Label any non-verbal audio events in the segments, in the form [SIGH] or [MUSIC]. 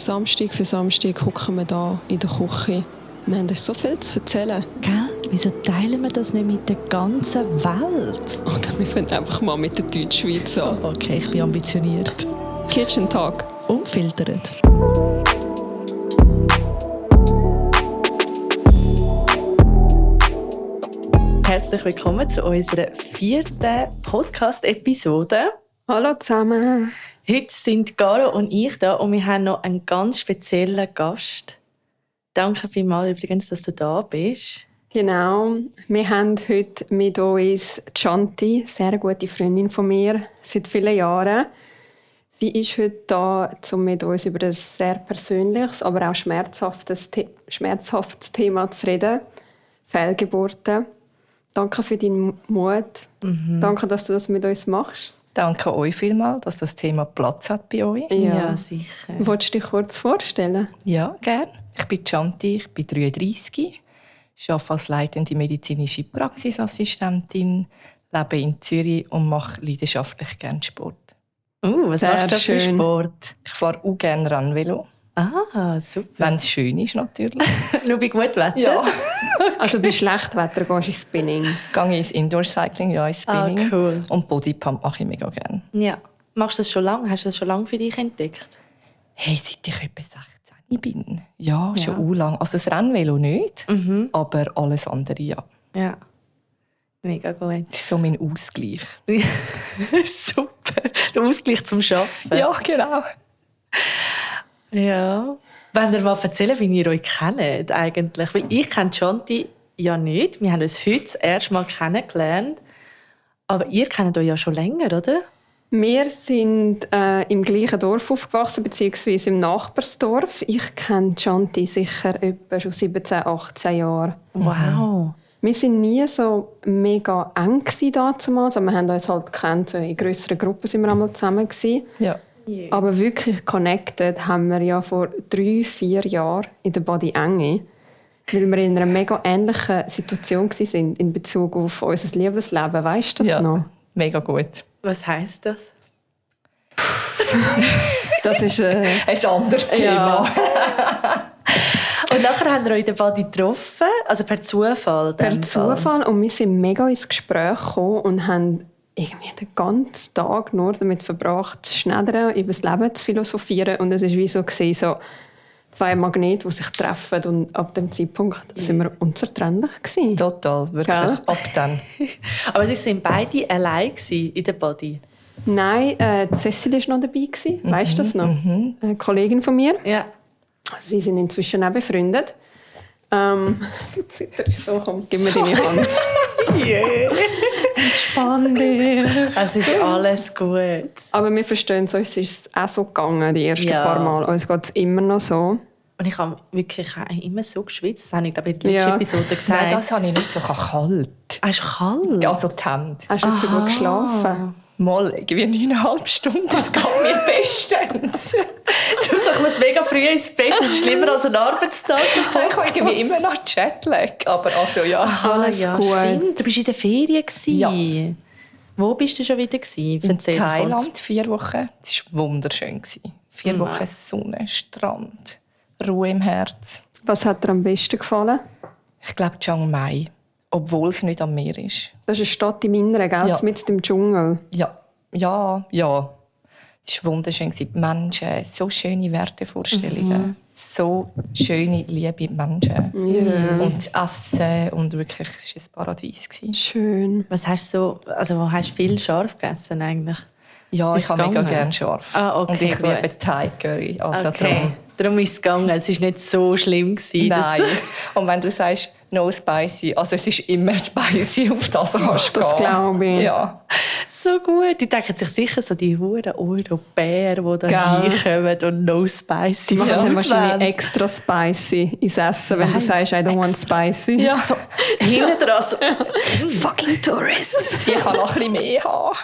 Samstag für Samstag hocken wir da in der Küche. Wir haben uns so viel zu erzählen. Gell? Wieso teilen wir das nicht mit der ganzen Welt? Oder wir fangen einfach mal mit der Deutschschweiz an. Okay, ich bin ambitioniert. Kitchen Talk. Unfiltert. Herzlich willkommen zu unserer vierten Podcast-Episode. Hallo zusammen. Heute sind Garo und ich da und wir haben noch einen ganz speziellen Gast. Danke vielmals übrigens, dass du da bist. Genau. Wir haben heute mit uns Chanti, sehr gute Freundin von mir, seit vielen Jahren. Sie ist heute da, um mit uns über ein sehr persönliches, aber auch schmerzhaftes, schmerzhaftes Thema zu reden. Fehlgeburten. Danke für deinen Mut. Mhm. Danke, dass du das mit uns machst. Danke euch vielmals, dass das Thema Platz hat bei euch. Ja, ja sicher. Wolltest du dich kurz vorstellen? Ja, gerne. Ich bin Chanti, ich bin 33, arbeite als leitende medizinische Praxisassistentin, lebe in Zürich und mache leidenschaftlich gerne Sport. Uh, was Sehr machst du für Sport? Ich fahre auch gerne Rennvelo. Ah, super. Wenn es schön ist, natürlich. [LAUGHS] Nur bei gutem Wetter? Ja. [LAUGHS] also bei schlechtem Wetter gehst du ins Spinning? Gehe ins Indoor-Cycling, ja, ins ah, Spinning. Ah, cool. Und Bodypump mache ich mega gerne. Ja. Machst du das schon lange? Hast du das schon lange für dich entdeckt? Hey, seit ich etwa 16 bin. Ja, ja. schon u lang. Also das Rennvelo nicht, mhm. aber alles andere ja. Ja. Mega gut. Das ist so mein Ausgleich. [LAUGHS] Super. Der Ausgleich zum Arbeiten. Ja, genau. Ja. Wenn ihr mal erzählen, wie ihr euch kennt eigentlich. Weil ich kenne Chanti ja nicht. Wir haben uns heute das erste Mal kennengelernt. Aber ihr kennt euch ja schon länger, oder? Wir sind äh, im gleichen Dorf aufgewachsen, beziehungsweise im Nachbarsdorf. Ich kenne Chanti sicher etwa schon 17, 18 Jahre. Wow. Wir waren nie so mega eng damals. Also wir haben uns halt gekannt, in grösseren Gruppen sind wir einmal zusammen gewesen. Ja. Yeah. Aber wirklich connected haben wir ja vor drei, vier Jahren in der Body Enge, weil wir in einer mega ähnlichen Situation waren in Bezug auf unser Liebesleben. Weißt du das ja, noch? Mega gut. Was heißt das? [LAUGHS] das ist äh, ein anderes Thema. Ja. [LAUGHS] und nachher haben wir euch in der Body getroffen, also per Zufall. Per Zufall und wir sind mega ins Gespräch gekommen und haben irgendwie den ganzen Tag nur damit verbracht, zu schneidern, über das Leben zu philosophieren. Und es war wie so, gewesen, so zwei Magnete, die sich treffen. Und ab dem Zeitpunkt ja. sind wir unzertrennlich. Gewesen. Total, wirklich. Gell? Ab dann. [LAUGHS] Aber sie sind beide allein in der Body? Nein, äh, Cecil war noch dabei. Gewesen. Mhm. Weißt du das noch? Mhm. Eine Kollegin von mir. Ja. Sie sind inzwischen auch befreundet. Ähm, [LAUGHS] du zitterst so, komm, gib mir deine [LAUGHS] Hand. Yeah. Entspann dich. Es ist alles gut. Aber wir verstehen es, uns ist es auch so gegangen, die ersten ja. paar Mal. Uns geht es immer noch so. Und ich habe wirklich immer so geschwitzt. Das habe ich glaube in der letzten ja. Episode gesagt. Nein, das habe ich nicht so kalt. Es ist kalt? Ja, so die Hände. Hast du nicht so gut geschlafen? Mal irgendwie neuneinhalb Stunden, das geht mir bestens. [LAUGHS] du sagst, ich muss mega früh ins Bett, das ist schlimmer als ein Arbeitstag. [LAUGHS] ich habe irgendwie immer noch Jetlag, aber also ja, Aha, alles ja, gut. Stimmt. Du warst in der Ferien. Ja. Wo bist du schon wieder? Gewesen? In Thailand, vier Wochen. Es war wunderschön. Vier mhm. Wochen Sonne, Strand, Ruhe im Herz. Was hat dir am besten gefallen? Ich glaube Chiang Mai obwohl es nicht am Meer ist. Das ist eine Stadt im Inneren, gell? Ja. mit dem Dschungel. Ja, ja, ja. Es war wunderschön. Die Menschen, so schöne Wertevorstellungen. Mhm. So schöne, liebe Menschen. Yeah. Und Essen und wirklich, es war ein Paradies. Schön. Was hast du so, also wo hast du viel scharf gegessen eigentlich? Ja, ich habe mega gerne scharf. Ah, okay, und ich gut. liebe Thai Curry. Also okay. darum. darum ist es gegangen. Es war nicht so schlimm. Gewesen, Nein. [LAUGHS] und wenn du sagst, no spicy. Also es ist immer spicy, auf das kannst du Das glaube ich. Ja. So gut. Die denken sich sicher so die huren Europäer, die da hinkommen und no spicy machen. Ja. dann wahrscheinlich extra spicy ins Essen, wenn Nein, du sagst, I don't extra. want spicy. Ja. So, hinten dran so, [LAUGHS] fucking Tourists. Die kann noch ein bisschen mehr haben.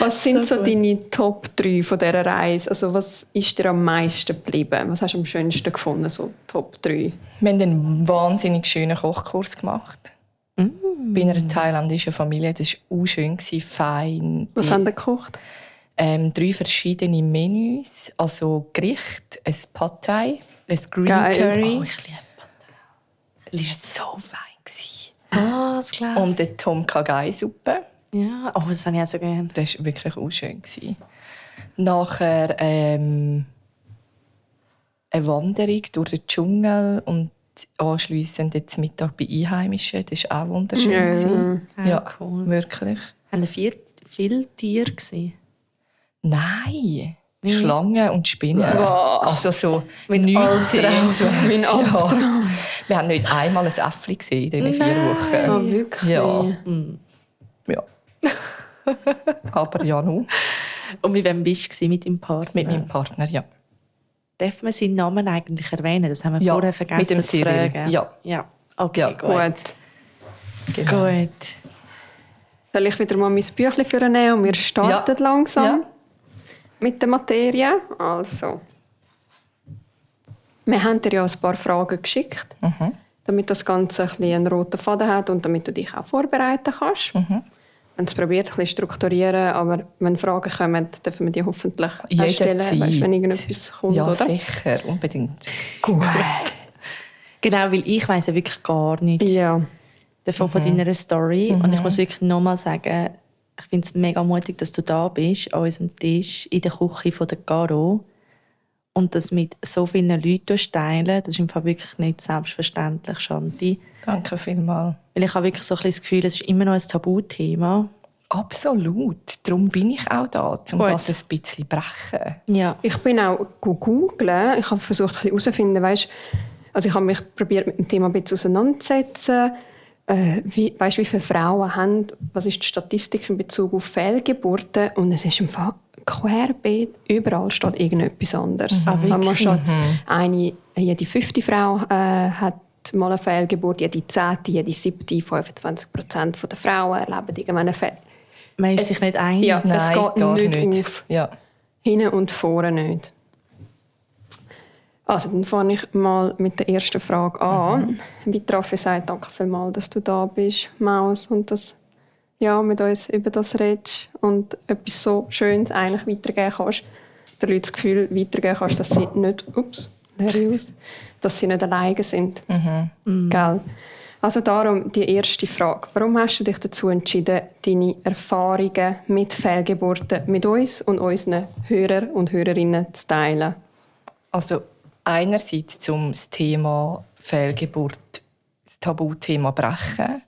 Was sind so, so deine Top 3 von dieser Reise? Also was ist dir am meisten geblieben? Was hast du am schönsten gefunden, so Top 3? Wir haben einen wahnsinnig schönen Kochkurs gemacht. Mm. Bei einer thailändischen Familie. Das war auch schön, fein. Was haben Sie gekocht? ähm, drei verschiedene Menüs, also Gericht, ein Pad Thai, ein Green Geil. Curry. Oh, ich liebe es war so fein. gewesen. Oh, das glaube Und eine Tom Kha Suppe. Ja, oh, das habe ich auch so gerne. Das war wirklich auch schön. gewesen. Nachher ähm, eine Wanderung durch den Dschungel und anschliessend jetzt Mittag bei Einheimischen. Das war auch wunderschön. Ja. gewesen. Ja, cool. wirklich. Haben vier, viele Tiere gesehen? Nein, Nee. Schlangen und Spinnen. Wow. Also so Mein nichts Albtraum. sehenswertes. Mein ja. Wir haben nicht einmal ein Äffli gesehen in diesen vier. Wochen. Ah, wirklich? Ja. Mm. Ja. [LAUGHS] Aber ja, nur Und mit wem bist du mit deinem Partner? mit meinem Partner, ja. Darf man seinen Namen eigentlich erwähnen? Das haben wir Ja, vorher vergessen mit dem zu fragen. Ja. ja. Okay, Ja. gut. Gut. Genau. Gut. Soll ich wieder mal mein Büchlein vornehmen und wir starten langsam Ja. mit der Materie? Also, wir haben dir ja ein paar Fragen geschickt, Mhm. damit das Ganze ein bisschen einen roten Faden hat und damit du dich auch vorbereiten kannst. Mhm. Wir haben es probiert, ein bisschen strukturieren, aber wenn Fragen kommen, dürfen wir die hoffentlich auch stellen, weißt, wenn irgendetwas kommt, ja, oder? sicher, unbedingt. Gut. [LAUGHS] Genau, weil ich weiß ja wirklich gar nichts Ja. davon von deiner Story. Und ich muss wirklich nochmal sagen, ich finde es mega mutig, dass du da bist, an unserem Tisch, in der Küche von der Caro. Und das mit so vielen Leuten teilen, das ist im Fall wirklich nicht selbstverständlich, Shanti. Danke vielmals. Weil ich habe wirklich so ein das Gefühl, es ist immer noch ein Tabuthema. Absolut. Darum bin ich auch da, um Gut. das ein bisschen zu brechen. Ja. Ich bin auch googeln. Ich habe versucht, ein bisschen herauszufinden, weißt, also ich habe mich probiert mit dem Thema ein bisschen auseinanderzusetzen. Äh, wie, weißt, wie viele Frauen haben, was ist die Statistik in Bezug auf Fehlgeburten? Und es ist im Fall querbeet, überall steht irgendetwas anderes. Ah, Wenn man wirklich? schon eine, jede fünfte Frau äh, hat mal eine Fehlgeburt, jede zehnte, jede siebte, 25 Prozent der Frauen erleben irgendwann eine Fehlgeburt. Man ist Es- sich nicht einig. Ja. Es geht gar nicht auf. Ja. Hinten und vorne nicht. Also, dann fange ich mal mit der ersten Frage an. Wie Raffi sagt, danke vielmals, dass du da bist, Maus, und dass ja, mit uns über das redest und etwas so Schönes eigentlich weitergeben kannst. Den Leuten das Gefühl weitergeben kannst, dass sie nicht, ups, aus, dass sie nicht alleine sind. Gell? Also darum die erste Frage. Warum hast du dich dazu entschieden, deine Erfahrungen mit Fehlgeburten mit uns und unseren Hörern und Hörerinnen zu teilen? Also einerseits zum das Thema Fehlgeburt, das Tabuthema brechen,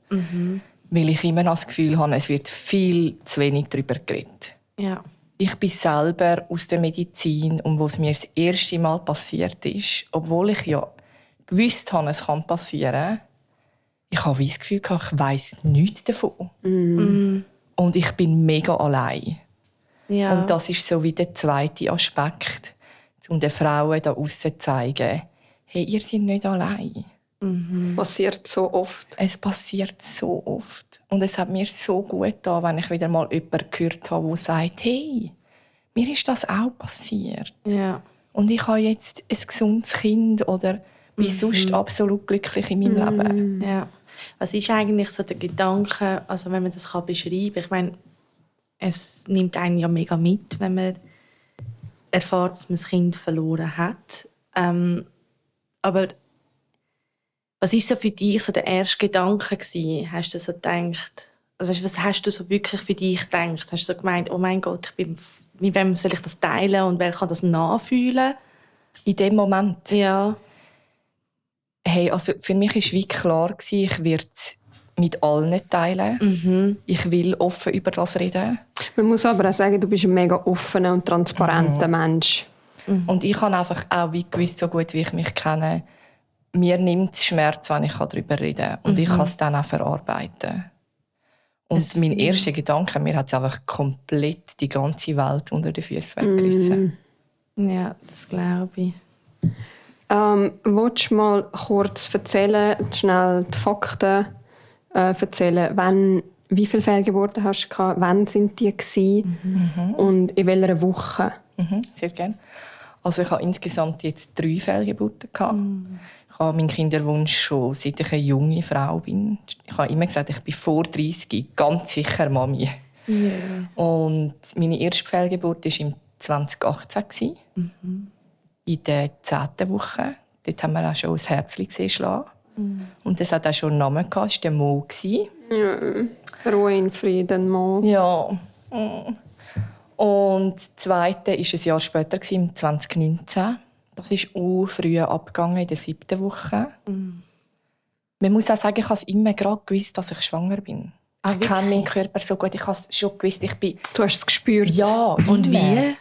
weil ich immer noch das Gefühl habe, es wird viel zu wenig darüber geredet. Ja. Ich bin selber aus der Medizin und wo es mir das erste Mal passiert ist, obwohl ich ja gewusst habe, es kann passieren, ich habe das Gefühl, gehabt, ich weiß nichts davon. Und ich bin mega allein. ja. Und das ist so wie der zweite Aspekt, um den Frauen da aussen zu zeigen, hey, ihr seid nicht allein. Passiert so oft. Es passiert so oft. Und es hat mir so gut getan, wenn ich wieder mal jemanden gehört habe, der sagt, hey, mir ist das auch passiert. ja. Und ich habe jetzt ein gesundes Kind oder bin sonst absolut glücklich in meinem Leben. Ja. Was ist eigentlich so der Gedanke, also wenn man das kann beschreiben kann? Ich meine, es nimmt einen ja mega mit, wenn man erfährt, dass man das Kind verloren hat. Ähm, aber was ist so für dich so der erste Gedanke gewesen? Hast du so gedacht, also weißt was hast du so wirklich für dich gedacht? Hast du so gemeint, oh mein Gott, ich bin, mit wem soll ich das teilen und wer kann das nachfühlen? In dem Moment, Ja. hey, also für mich war wie klar, gewesen, ich werde es mit allen teilen. Mhm. Ich will offen über das reden. Man muss aber auch sagen, du bist ein mega offener und transparenter Mensch. Und ich habe einfach auch wie gewusst, so gut wie ich mich kenne, mir nimmt es Schmerz, wenn ich darüber reden kann. Und ich kann es dann auch verarbeiten. Und Es- mein erster Gedanke, mir hat es einfach komplett die ganze Welt unter den Füßen weggerissen. Ja, das glaube ich. Ähm, willst du mal kurz erzählen, schnell die Fakten äh, erzählen, wann, wie viele Fehlgeburten hast du gehabt, wann sind die gewesen und in welcher Woche? Mhm, sehr gerne. Also ich habe insgesamt jetzt drei Fehlgeburten gehabt. Ich habe meinen Kinderwunsch schon, seit ich eine junge Frau bin. Ich habe immer gesagt, ich bin vor 30 ganz sicher Mami. Yeah. Und meine erste Fehlgeburt war im 2018. In der zehnten Woche. Dort haben wir auch schon das Herzchen gesehen schlagen. Und das hat auch schon einen Namen gehabt. Das war der Mo. Ja. Ruhe in Frieden, Mo. Ja. Mm. Und das zweite war ein Jahr später, gewesen, im 2019. Das ist auch früh abgegangen, in der siebten Woche. Man muss auch sagen, ich habe immer gerade gewusst, dass ich schwanger bin. Ah, ich kenne meinen Körper so gut. Ich habe schon gewusst, ich bin... Du hast es gespürt. Ja, Und immer. wie?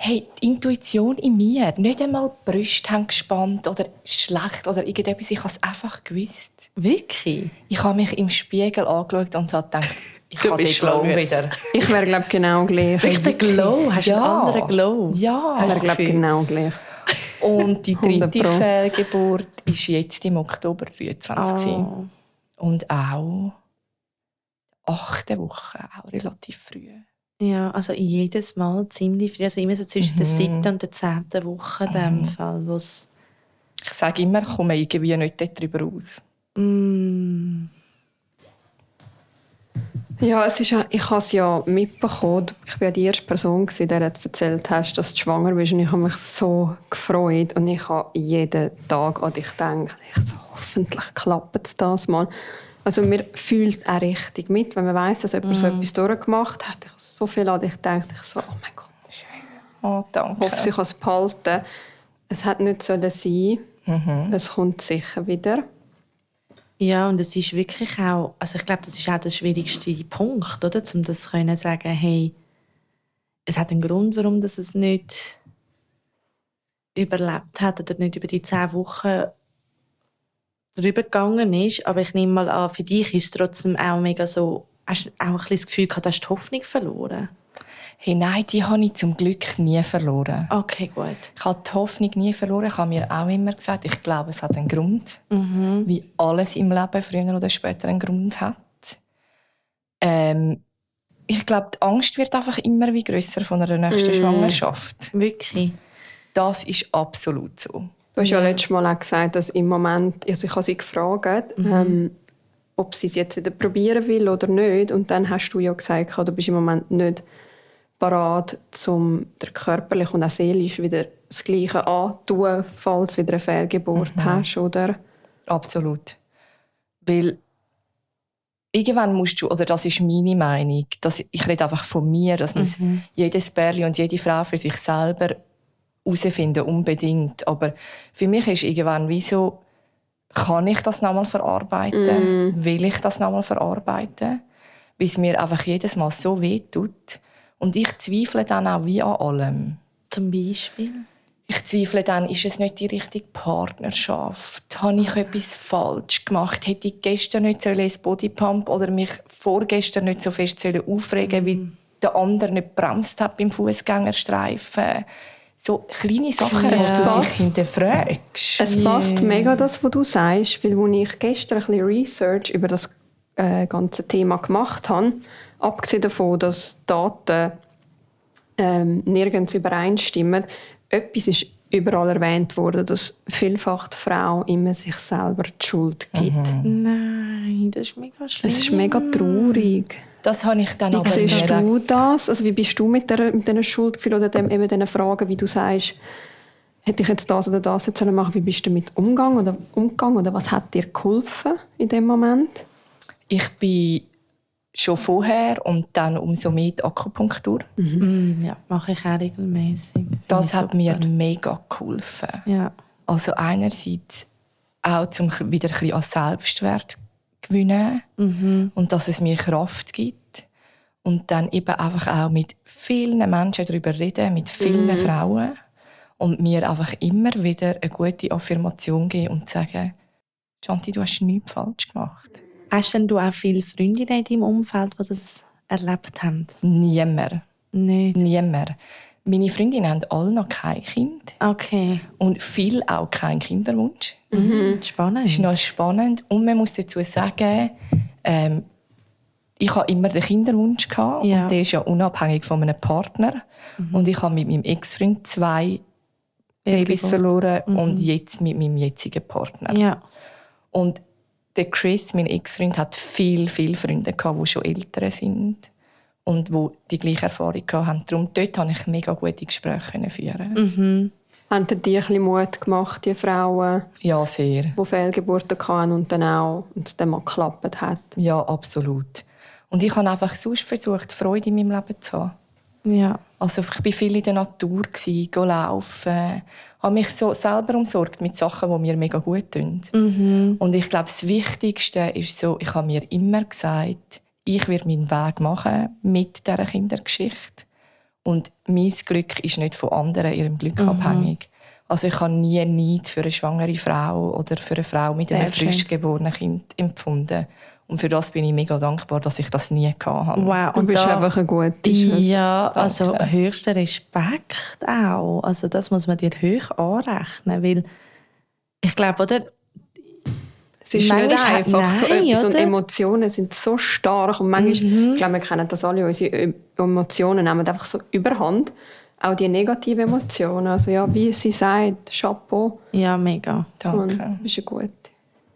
Hey, die Intuition in mir. Nicht einmal die Brüste haben gespannt oder schlecht oder irgendetwas. Ich habe es einfach gewusst. Wirklich? Ich habe mich im Spiegel angeschaut und habe gedacht, [LAUGHS] ich habe den Glow wieder. Ich wäre, glaube genau gleich. Echt der Glow? Hast du Ja. einen anderen Glow? Ja. Ich wäre, glaube genau gleich. Und die [LAUGHS] dritte 100 Pro. Fehlgeburt ist jetzt im Oktober 23. Oh. Und auch achte Woche, auch relativ früh. Ja, also jedes Mal ziemlich früh. Also immer so zwischen der Mhm. siebten und der zehnten Woche in dem Fall, wo's Ich sage immer, ich komme irgendwie nicht darüber raus. mm, Ja, es ist ja, ich habe es ja mitbekommen. Ich war ja die erste Person, der hat erzählt hast, dass du schwanger bist. Und ich habe mich so gefreut. Und ich habe jeden Tag an dich gedacht. Ich so, hoffentlich klappt es das mal. Also man fühlt auch richtig mit, wenn man weiß, dass jemand so etwas durchgemacht hat. Ich habe so viel an dich gedacht. Ich so, oh mein Gott, Oh, ich danke. hoffe, ich kann es behalten. Es hat nicht sollen sein. Es kommt sicher wieder. Ja, und es ist wirklich auch, also ich glaube, das ist auch der schwierigste Punkt, oder? Um das zu sagen, hey, es hat einen Grund, warum das es nicht überlebt hat oder nicht über die zehn Wochen drüber gegangen ist. Aber ich nehme mal an, für dich ist es trotzdem auch mega so, hast du auch ein bisschen das Gefühl gehabt, du hast die Hoffnung verloren? Hey, nein, die habe ich zum Glück nie verloren. Okay, gut. Ich habe die Hoffnung nie verloren. Ich habe mir auch immer gesagt, ich glaube, es hat einen Grund. Wie alles im Leben früher oder später einen Grund hat. Ähm, ich glaube, die Angst wird einfach immer wie grösser von einer nächsten Schwangerschaft. Wirklich. Das ist absolut so. Du hast ja, Ja. letztes Mal auch gesagt, dass im Moment, also ich habe sie gefragt, ähm, ob sie es jetzt wieder probieren will oder nicht. Und dann hast du ja gesagt, du bist im Moment nicht parat, um der körperlich und auch seelisch wieder das Gleiche anzutun, falls du wieder eine Fehlgeburt hast, oder? Absolut. Weil irgendwann musst du, oder das ist meine Meinung, dass ich rede einfach von mir, das muss jedes Pärchen und jede Frau für sich selber herausfinden, unbedingt. Aber für mich ist irgendwann wie so, kann ich das nochmal verarbeiten? Will ich das nochmal verarbeiten? Weil es mir einfach jedes Mal so weh tut. Und ich zweifle dann auch wie an allem. Zum Beispiel? Ich zweifle dann, ist es nicht die richtige Partnerschaft? Habe ich etwas falsch gemacht? Hätte ich gestern nicht ins Bodypump oder mich vorgestern nicht so fest sollen aufregen wie der andere nicht bremst hat beim Fußgängerstreifen? So kleine Sachen, Ja. die du dich hinterfragst. Es passt mega, das, was du sagst, weil als ich gestern ein bisschen Research über das äh, ganze Thema gemacht habe, abgesehen davon, dass Daten ähm, nirgends übereinstimmen, etwas ist überall erwähnt worden, dass vielfach die Frau immer sich selber die Schuld gibt. Nein, das ist mega schlimm. Es ist mega traurig. Das habe ich dann Wie aber siehst du das? Also wie bist du mit, der, mit diesen Schuldgefühlen oder dem, eben diesen Fragen, wie du sagst, hätte ich jetzt das oder das jetzt sollen machen? Wie bist du damit umgegangen oder umgegangen oder was hat dir geholfen in dem Moment? Ich bin schon vorher und dann umso mehr die Akupunktur. Mm, ja, mache ich auch regelmäßig. Das hat mir mega geholfen. Ja. Also einerseits auch zum wieder ein bisschen an Selbstwert gewinnen und dass es mir Kraft gibt und dann eben einfach auch mit vielen Menschen darüber reden, mit vielen Frauen und mir einfach immer wieder eine gute Affirmation geben und sagen, Shanti, du hast nichts falsch gemacht. Hast denn du auch viele Freundinnen in deinem Umfeld, die das erlebt haben? Niemand. Nicht. Niemand. Meine Freundinnen haben alle noch kein Kind Okay. und viele auch keinen Kinderwunsch. Mhm. Spannend. Das ist noch spannend. Und man muss dazu sagen, ähm, ich habe immer den Kinderwunsch gehabt, Ja. und der ist ja unabhängig von einem Partner. Und ich habe mit meinem Ex-Freund zwei Babys verloren und jetzt mit meinem jetzigen Partner. Ja. Und der Chris, mein Ex-Freund, hat viel, viel Freunde gehabt, die schon älter sind. und wo die gleiche Erfahrung hatten. Darum dort konnte ich mega gute Gespräche führen. Mhm. Haben dir die ein bisschen Mut gemacht, die Frauen, Ja, sehr. die Fehlgeburten hatten und dann auch und dann mal geklappt hat? Ja, absolut. Und ich habe einfach sonst versucht, Freude in meinem Leben zu haben. Ja. Also ich war viel in der Natur, go laufen, habe mich so selber umsorgt mit Sachen, die mir mega gut tun. Mhm. Und ich glaube, das Wichtigste ist so, ich habe mir immer gesagt, ich werde meinen Weg machen mit dieser Kindergeschichte. Und mein Glück ist nicht von anderen ihrem Glück abhängig. Also ich habe nie Neid für eine schwangere Frau oder für eine Frau mit einem frisch geborenen Kind empfunden. Und für das bin ich mega dankbar, dass ich das nie hatte. Wow. Du bist da- einfach eine gute Schütze. Ja, also Danke. höchster Respekt auch. Also das muss man dir hoch anrechnen, weil ich glaube, oder? Es ist Manchmal nicht hat- einfach so nein, etwas und oder? Mhm. Emotionen sind so stark und manchmal, ich glaube, wir kennen das alle, unsere Emotionen nehmen einfach so überhand. Auch die negativen Emotionen. Also ja, wie sie sagt, Chapeau. Ja, mega. Danke. Und bist eine gute.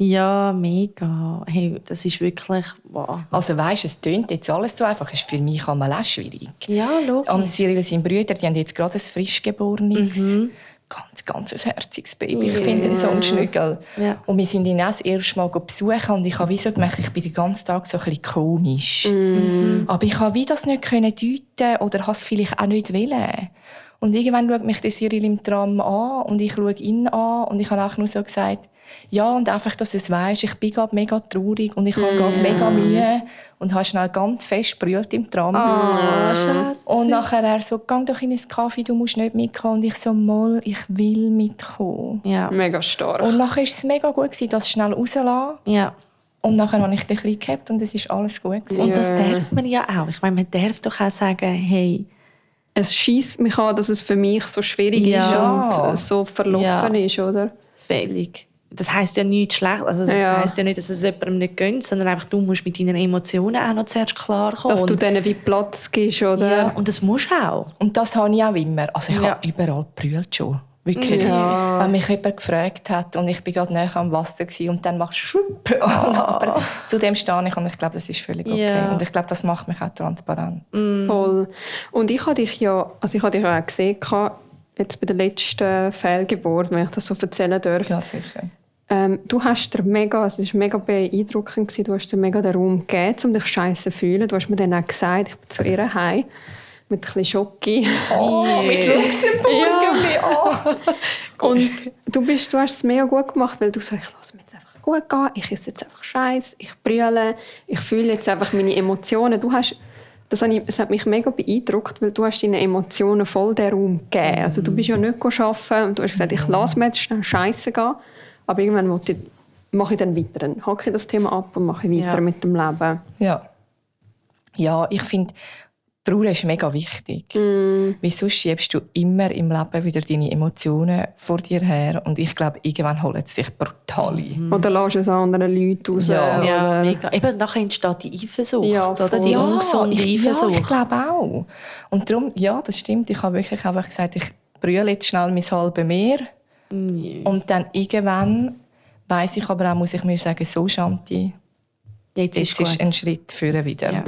Ja, mega. Hey, das ist wirklich wow. Also weißt, es tönt jetzt alles so einfach, ist für mich auch schwierig. Ja, logisch. Am Cyril, seine Brüder, die haben jetzt gerade ein frisch geborenes, Mhm. ganz, ganz ein herziges Baby. Ich finde ihn so ein Schnügel. Ja. Und wir sind ihn auch das erste Mal besuchen und ich habe wie so gemerkt, ich bin den ganzen Tag so ein bisschen komisch. Mhm. Aber ich habe wie das nicht können deuten oder habe es vielleicht auch nicht wollen. Und irgendwann schaut mich der Cyril im Tram an und ich schaue ihn an und ich habe auch nur so gesagt, ja, und einfach, dass du es weisst, ich bin gerade mega traurig und ich habe gerade mega Mühe und habe schnell ganz fest brüllt im Tram. Ah, Schatz. Und nachher er so, geh doch in ein Kaffee, du musst nicht mitkommen. Und ich so, mal, ich will mitkommen. Ja. Mega stark. Und nachher war es mega gut, gewesen, das schnell rauszulassen. ja. Und nachher habe ich dich ein gehabt und es ist alles gut. Gewesen. Und das darf man ja auch. Ich meine, man darf doch auch sagen, hey, es schießt mich an, dass es für mich so schwierig Ja. ist und so verlaufen Ja. ist, oder? fällig. Das heisst ja nichts schlecht. Also das Ja. heisst ja nicht, dass es jemandem nicht gönnt, sondern einfach, du musst mit deinen Emotionen auch noch zuerst klarkommen. Dass du denen wie Platz gibst, oder? ja, und das musst du auch. Und das habe ich auch immer. Also ich Ja. habe überall gebrüllt schon. Wirklich. Ja. Wenn mich jemand gefragt hat und ich bin gerade näher am Wasser gewesen, und dann machst du schwupp. [LAUGHS] Aber zu dem stehe ich und ich glaube, das ist völlig okay. Ja. Und ich glaube, das macht mich auch transparent. Voll. Und ich habe dich ja, also ich habe dich ja auch gesehen, jetzt bei der letzten Fehlgeburt, wenn ich das so erzählen darf. Ja, sicher. Ähm, du hast dir mega, es war mega beeindruckend, gewesen, du hast dir mega den Raum gegeben, um dich scheiße zu fühlen. Du hast mir dann auch gesagt, ich bin zu ihr heim mit ein bisschen Schocki. Oh, [LAUGHS] mit Luxemburg. Oh. [LAUGHS] Und du, bist, du hast es mega gut gemacht, weil du so, ich lasse mir jetzt einfach gut gehen, ich esse jetzt einfach Scheiß, ich brülle, ich fühle jetzt einfach meine Emotionen. Du hast, das, habe ich, das hat mich mega beeindruckt, weil du hast deinen Emotionen voll den Raum gegeben. Also du bist ja nicht arbeiten und du hast gesagt, ich lasse mir jetzt schnell Scheiße gehen, aber irgendwann ich, mache ich dann weiter. Dann hacke ich das Thema ab und mache weiter Ja. mit dem Leben. Ja. Ja, ich finde, Trauer ist mega wichtig. Weil sonst schiebst du immer im Leben wieder deine Emotionen vor dir her. Und ich glaube, irgendwann holen sie dich brutal ein. Oder lässt es anderen Leuten raus. Ja. Ja, mega. Eben, nachher entsteht die Eifersucht, Ja, oder? Die Ja, ungesunde ich, ja, Eifersucht. ich glaube auch. Und darum, ja, das stimmt. Ich habe wirklich einfach gesagt, ich brülle jetzt schnell mein halbes Meer. Und dann irgendwann weiss ich aber auch, muss ich mir sagen, so Shanti, Jetzt, jetzt ist ist ein Schritt führen wieder. Ja.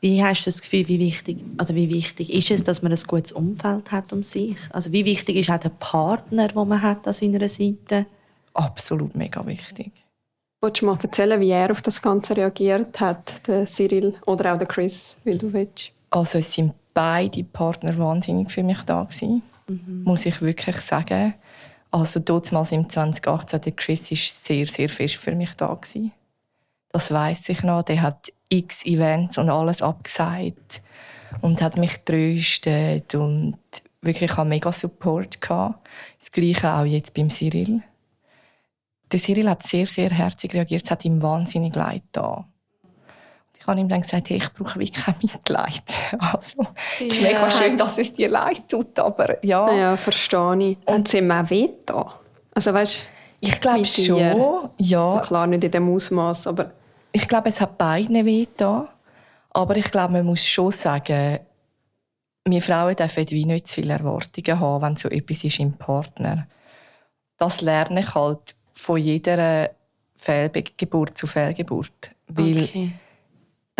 Wie hast du das Gefühl, wie wichtig, oder wie wichtig ist es, dass man ein gutes Umfeld hat um sich? Also wie wichtig ist auch der Partner, den man hat an seiner Seite? Absolut mega wichtig. Willst du mal erzählen, wie er auf das Ganze reagiert hat, der Cyril oder auch der Chris, wie du willst? Also es sind beide Partner wahnsinnig für mich da gewesen, muss ich wirklich sagen. Also damals im 2018, der Chris ist sehr, sehr fest für mich da gewesen. Das weiß ich noch. Der hat x Events und alles abgesagt und hat mich tröstet und wirklich ich hatte mega Support gehabt. Das Gleiche auch jetzt beim Cyril. Der Cyril hat sehr, sehr herzig reagiert. Es hat ihm wahnsinnig leid da. Ich habe ihm dann gesagt, hey, ich brauche wirklich kein Mitleid. [LAUGHS] Also, es ist Ja. mega schön, dass es dir leid tut, aber ja. Ja, verstehe ich. Und sie ihm auch wehgetan? Also weißt Ich glaube schon, dir? also ja. klar nicht in dem Ausmaß, aber Ich glaube, es hat beiden wehgetan. Aber ich glaube, man muss schon sagen, wir Frauen dürfen wie nicht zu viele Erwartungen haben, wenn so etwas ist im Partner. Das lerne ich halt von jeder Fehlgeburt zu Fehlgeburt. Weil Okay.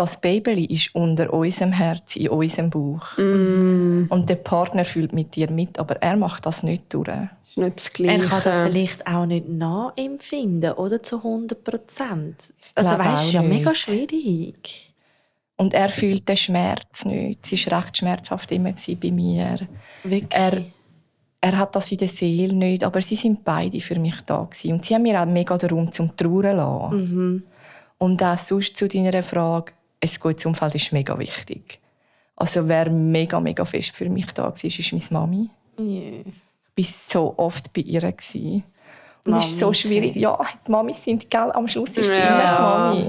Das Baby ist unter unserem Herz, in unserem Bauch. Mm. Und der Partner fühlt mit dir mit, aber er macht das nicht durch. Ist nicht das Er kann das vielleicht auch nicht nachempfinden, oder? Zu 100 Prozent. Also, weißt du, auch ja mega schwierig. Und er fühlt den Schmerz nicht. Es war recht schmerzhaft immer bei mir. Wirklich. Er, er hat das in der Seele nicht, aber sie sind beide für mich da gewesen. Und sie haben mir auch mega den Raum zum Trauern lassen. Mhm. Und auch sonst zu deiner Frage, ein gutes Umfeld ist mega wichtig. Also wer mega, mega fest für mich da war, ist meine Mami. Ja. Ich war so oft bei ihr. Gewesen. Und es ist so schwierig. Ja, die Mamis sind, gell, am Schluss ist sie Ja. immer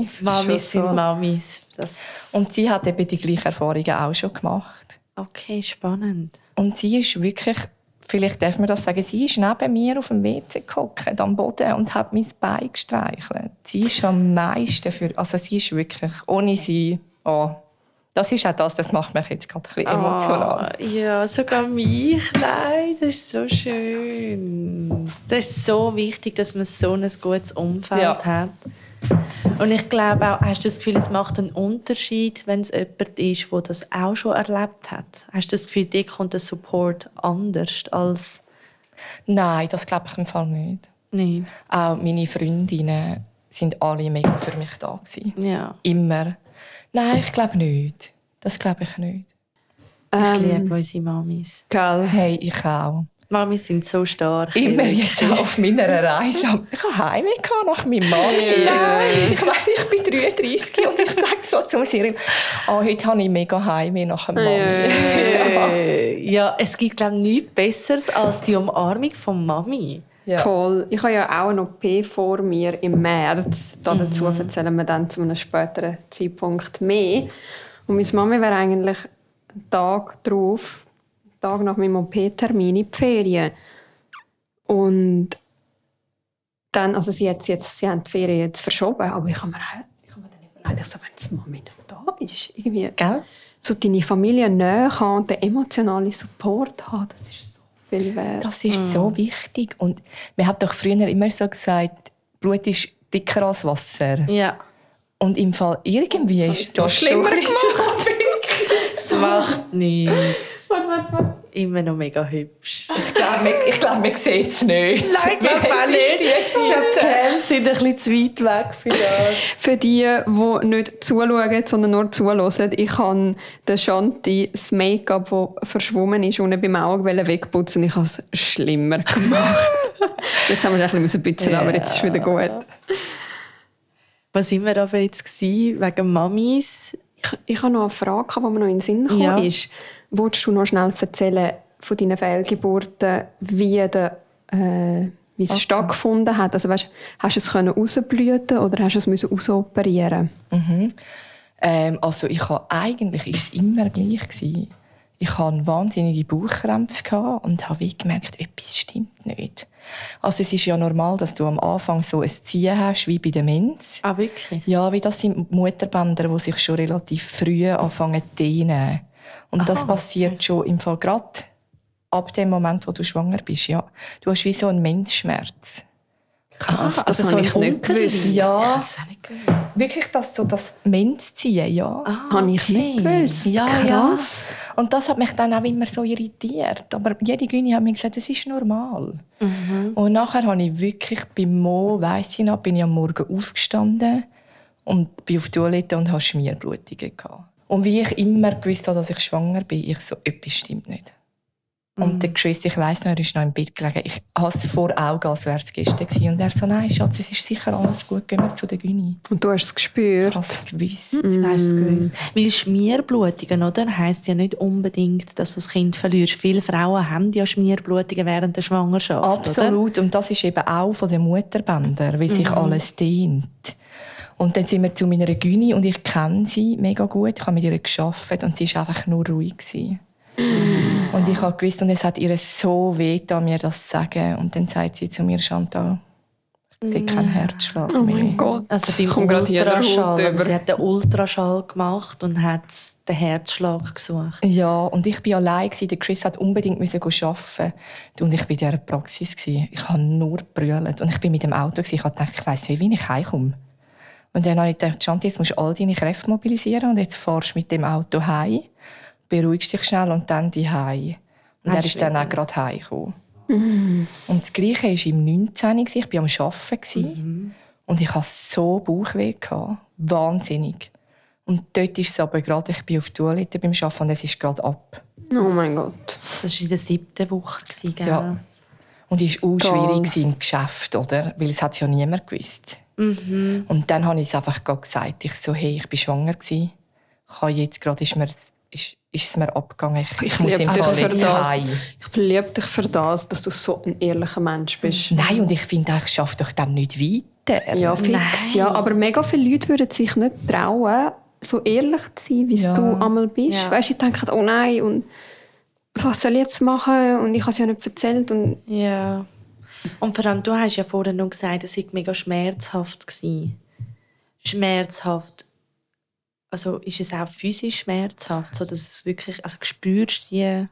das Mami. Mamis sind so. Mamis. Das Und sie hat eben die gleichen Erfahrungen auch schon gemacht. okay, spannend. Und sie ist wirklich, vielleicht darf man das sagen, sie ist neben mir auf dem WC gehockt, am Boden und hat mein Bein gestreichelt. Sie ist am meisten für, also sie ist wirklich, ohne sie, oh, das ist auch das, das macht mich jetzt gerade ein bisschen emotional. Ah, ja, sogar mich. Nein, das ist so schön. Das ist so wichtig, dass man so ein gutes Umfeld Ja. hat. Und ich glaube auch, hast du das Gefühl, es macht einen Unterschied, wenn es jemand ist, der das auch schon erlebt hat? Hast du das Gefühl, dir kommt der Support anders als Nein, das glaube ich im Fall nicht. nicht? Auch meine Freundinnen sind alle mega für mich da gewesen. Ja. Immer. Nein, ich glaube nicht. Das glaube ich nicht. Ich Ähm, liebe unsere Mamis. gell. Hey, ich auch. Mamis sind so stark. Immer jetzt auch auf meiner Reise. [LAUGHS] Ich habe Heimweh nach meinem Mann. Nein, ich weiß, ich bin 33 und ich sage so zu Siri, oh, heute habe ich mega Heimweh nach dem. Äh, [LAUGHS] ja, es gibt glaube ich nichts Besseres als die Umarmung von Mami. Ja. Voll. Ich habe ja auch noch P vor mir im März. Da dazu Mhm. erzählen wir dann zu einem späteren Zeitpunkt mehr. Und meine Mami wäre eigentlich einen Tag drauf, einen Tag nach meinem OP-Termin in die Ferien. Und dann, also sie, hat jetzt, sie haben die Ferien jetzt verschoben, aber ich habe mir, ich habe mir dann überlegt, ich so, wenn die Mami nicht da ist, irgendwie Gell? so deine Familie näher haben und den emotionalen Support haben, das ist so viel wert. Das ist so wichtig. Und man hat doch früher immer so gesagt, Blut ist dicker als Wasser. Ja. Und im Fall irgendwie ist das schlimmer schon gemacht. Das macht nichts. Immer noch mega hübsch. Ich glaube, man, ich glaube, man sieht es nicht. Nein, ich glaube nicht. die Ich glaube, die Cams sind ein bisschen zu weit weg für das. Für die, die nicht zuschauen, sondern nur zuhören, ich habe der Shanti das Make-up, das verschwommen ist, unten beim Auge wegputzen. Ich habe es schlimmer gemacht. [LAUGHS] jetzt haben wir es ein bisschen putzen, aber jetzt ist es wieder gut. Was sind wir aber jetzt gewesen? Wegen Mamis? Ich, ich habe noch eine Frage, die mir noch in den Sinn gekommen Ja. ist. Wolltest du noch schnell erzählen von deinen Fehlgeburten, wie, der, äh, wie es stattgefunden hat? Also, weißt, hast du es können rausblüten oder hast du es müssen rausoperieren? Ähm, also ich habe eigentlich ist es immer gleich gewesen. Ich hatte wahnsinnige Bauchkrämpfe gehabt und habe gemerkt, etwas stimmt nicht. Also es ist ja normal, dass du am Anfang so ein Ziehen hast wie bei der Menz. Ah, wirklich? Ja, wie das sind Mutterbänder, die sich schon relativ früh anfangen zu dehnen. Und das Aha, passiert schon im Fall gerade ab dem Moment, wo du schwanger bist. Ja, du hast wie so einen Menschschmerz. Krass, Ah, das also habe so ich nicht gewusst. Ja. Das habe ich gewusst. Wirklich das so das Menschziehen, ja. Ah, Habe ich nicht gewusst. Ja, Krass. ja. Und das hat mich dann auch immer so irritiert. Aber jede Güni hat mir gesagt, das ist normal. Und nachher habe ich wirklich bei Mo, weiss ich noch, bin ich am Morgen aufgestanden und bin auf die Toilette und hatte Schmierblutungen. Gehabt. Und wie ich immer gewusst habe, dass ich schwanger bin, ich so, etwas stimmt nicht. Und der Chris, ich weiss noch, er ist noch im Bett gelegen. Ich hatte es vor Augen, als wäre es gestern gewesen. Und er so, nein, Schatz, es ist sicher alles gut, gehen wir zu der Gyni. Und du hast es gespürt. Ich habe es gewusst. Hast du es gewusst? Weil Schmierblutungen, oder? Heisst ja nicht unbedingt, dass du das Kind verlierst. Viele Frauen haben ja Schmierblutungen während der Schwangerschaft. Oder? Absolut. Und das ist eben auch von den Mutterbändern, wie sich alles dehnt. Und dann sind wir zu meiner Gyni und ich kenne sie mega gut. Ich habe mit ihr gearbeitet und sie war einfach nur ruhig. gewesen. Und ich habe gewusst, und es hat ihr so weh, getan, mir das zu sagen. Und dann sagt sie zu mir, Chantal, ich sehe keinen Herzschlag Oh mehr. mein Gott. Also Ich beim hier Ultraschall. der Also sie hat den Ultraschall gemacht und hat den Herzschlag gesucht. Ja, und ich war allein. gewesen. Der Chris hat unbedingt müssen arbeiten. Und ich war in dieser Praxis. gewesen. Ich habe nur brüllt. Und ich bin mit dem Auto. gewesen. Ich habe gedacht, ich weiss nicht, wie ich heimkomme. Und dann habe ich gedacht, Chanti, jetzt musst du all deine Kräfte mobilisieren und jetzt fahrst du mit dem Auto heim, beruhigst dich schnell und dann die heim. Und Ah, er ist dann auch gerade heimgekommen. Und das Gleiche war im 19. gewesen. Ich war am Arbeiten. Und ich hatte so Bauchweh. gehabt. Wahnsinnig. Und dort ist es aber gerade, ich bin auf die Toilette beim Arbeiten und es ist gerade ab. Oh mein Gott. Das war in der siebten Woche, gewesen, gell? Ja. Und es war auch schwierig im Geschäft, oder? Weil es hat ja niemand gewusst. Und dann habe ich es einfach gesagt. Ich so, hey, ich bin schwanger gewesen. Ich habe jetzt gerade, ist, mir, ist, ist es mir abgegangen. Ich, ich muss im dich Fall für jetzt das. heim. Ich liebe dich für das, dass du so ein ehrlicher Mensch bist. Nein, und ich finde, ich schaffe doch dann nicht weiter. Ja, fix, Nein. ja. Aber mega viele Leute würden sich nicht trauen, so ehrlich zu sein, wie Ja. du einmal bist. Ja. Weißt du, ich denke, oh nein, und was soll ich jetzt machen? Und ich habe es ja nicht erzählt. Und Ja. Und vor allem, du hast ja vorhin noch gesagt, es sei mega schmerzhaft gewesen. Schmerzhaft. Also ist es auch physisch schmerzhaft, so dass es wirklich, also spürst die.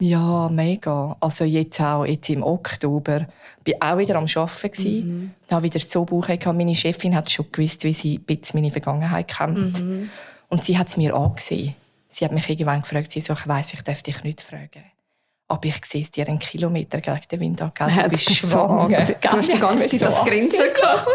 Ja, mega. Also jetzt auch jetzt im Oktober. Ich war auch wieder am Arbeiten. Mhm. Ich habe wieder so Bauch. Meine Chefin hat schon gewusst, wie sie ein bisschen meine Vergangenheit kennt. Und sie hat es mir angesehen. Sie hat mich irgendwann gefragt, sie so, ich weiss, ich darf dich nicht fragen. Aber ich sehe es dir einen Kilometer gegen den Wind an. gell? Du bist so schwanger. Du hast die ganze Zeit das Grinsen [LAUGHS] gehabt.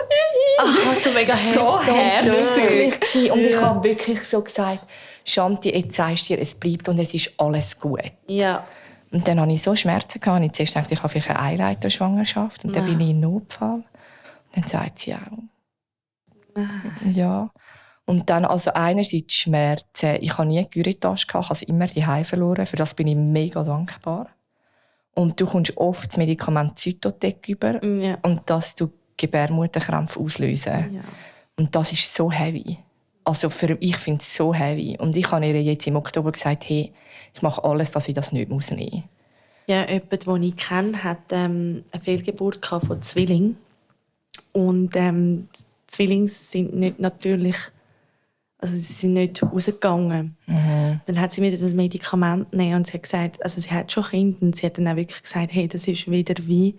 Ach, so mega so herzlich. gewesen. Und ich Ja. habe wirklich so gesagt, Shanti, jetzt sagst du dir, es bleibt und es ist alles gut. Ja. Und dann hatte ich so Schmerzen. Gehabt. Ich zuerst dachte, ich habe vielleicht eine Eileiterschwangerschaft. Und dann Ja. bin ich in Notfall. Und dann sagt sie auch. Ja. Und dann also einerseits Schmerzen. Ich habe nie eine gehabt, ich habe immer die verloren. Für das bin ich mega dankbar. Und du kommst oft das Medikament Zytotec über. Ja. Und das du Gebärmutterkrämpfe auslösen. ja. Und das ist so heavy. Also für ich finde es so heavy. Und ich habe ihr jetzt im Oktober gesagt, hey, ich mache alles, dass ich das nicht muss nehmen Ja, jemand, den ich kenne, hat ähm, eine Fehlgeburt von Zwillingen. Und ähm, Zwillinge sind nicht natürlich, also sie sind nicht rausgegangen. Dann hat sie mir das Medikament genommen und sie hat gesagt, also sie hat schon Kinder und sie hat dann auch wirklich gesagt, hey, das ist wieder wie,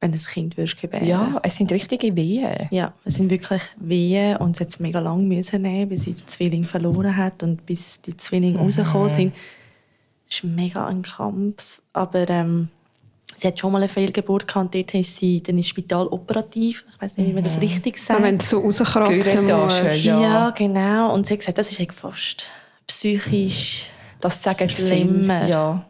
wenn ein Kind würdest gebären. Ja, es sind richtige Wehen. Ja, es sind wirklich Wehen und sie hat es mega lang müssen nehmen, bis sie die Zwillinge verloren hat und bis die Zwillinge rausgekommen sind. Das ist mega ein Kampf, aber ähm, sie hat schon mal eine Fehlgeburt gehabt und dort ist sie dann ins Spital operativ. Ich weiß nicht, wie man das richtig sagt. Wenn du so rauskratzen musst. ja. ja. genau. Und sie hat gesagt, das ist fast psychisch. Das sagen Schlimmer. viele. Ja.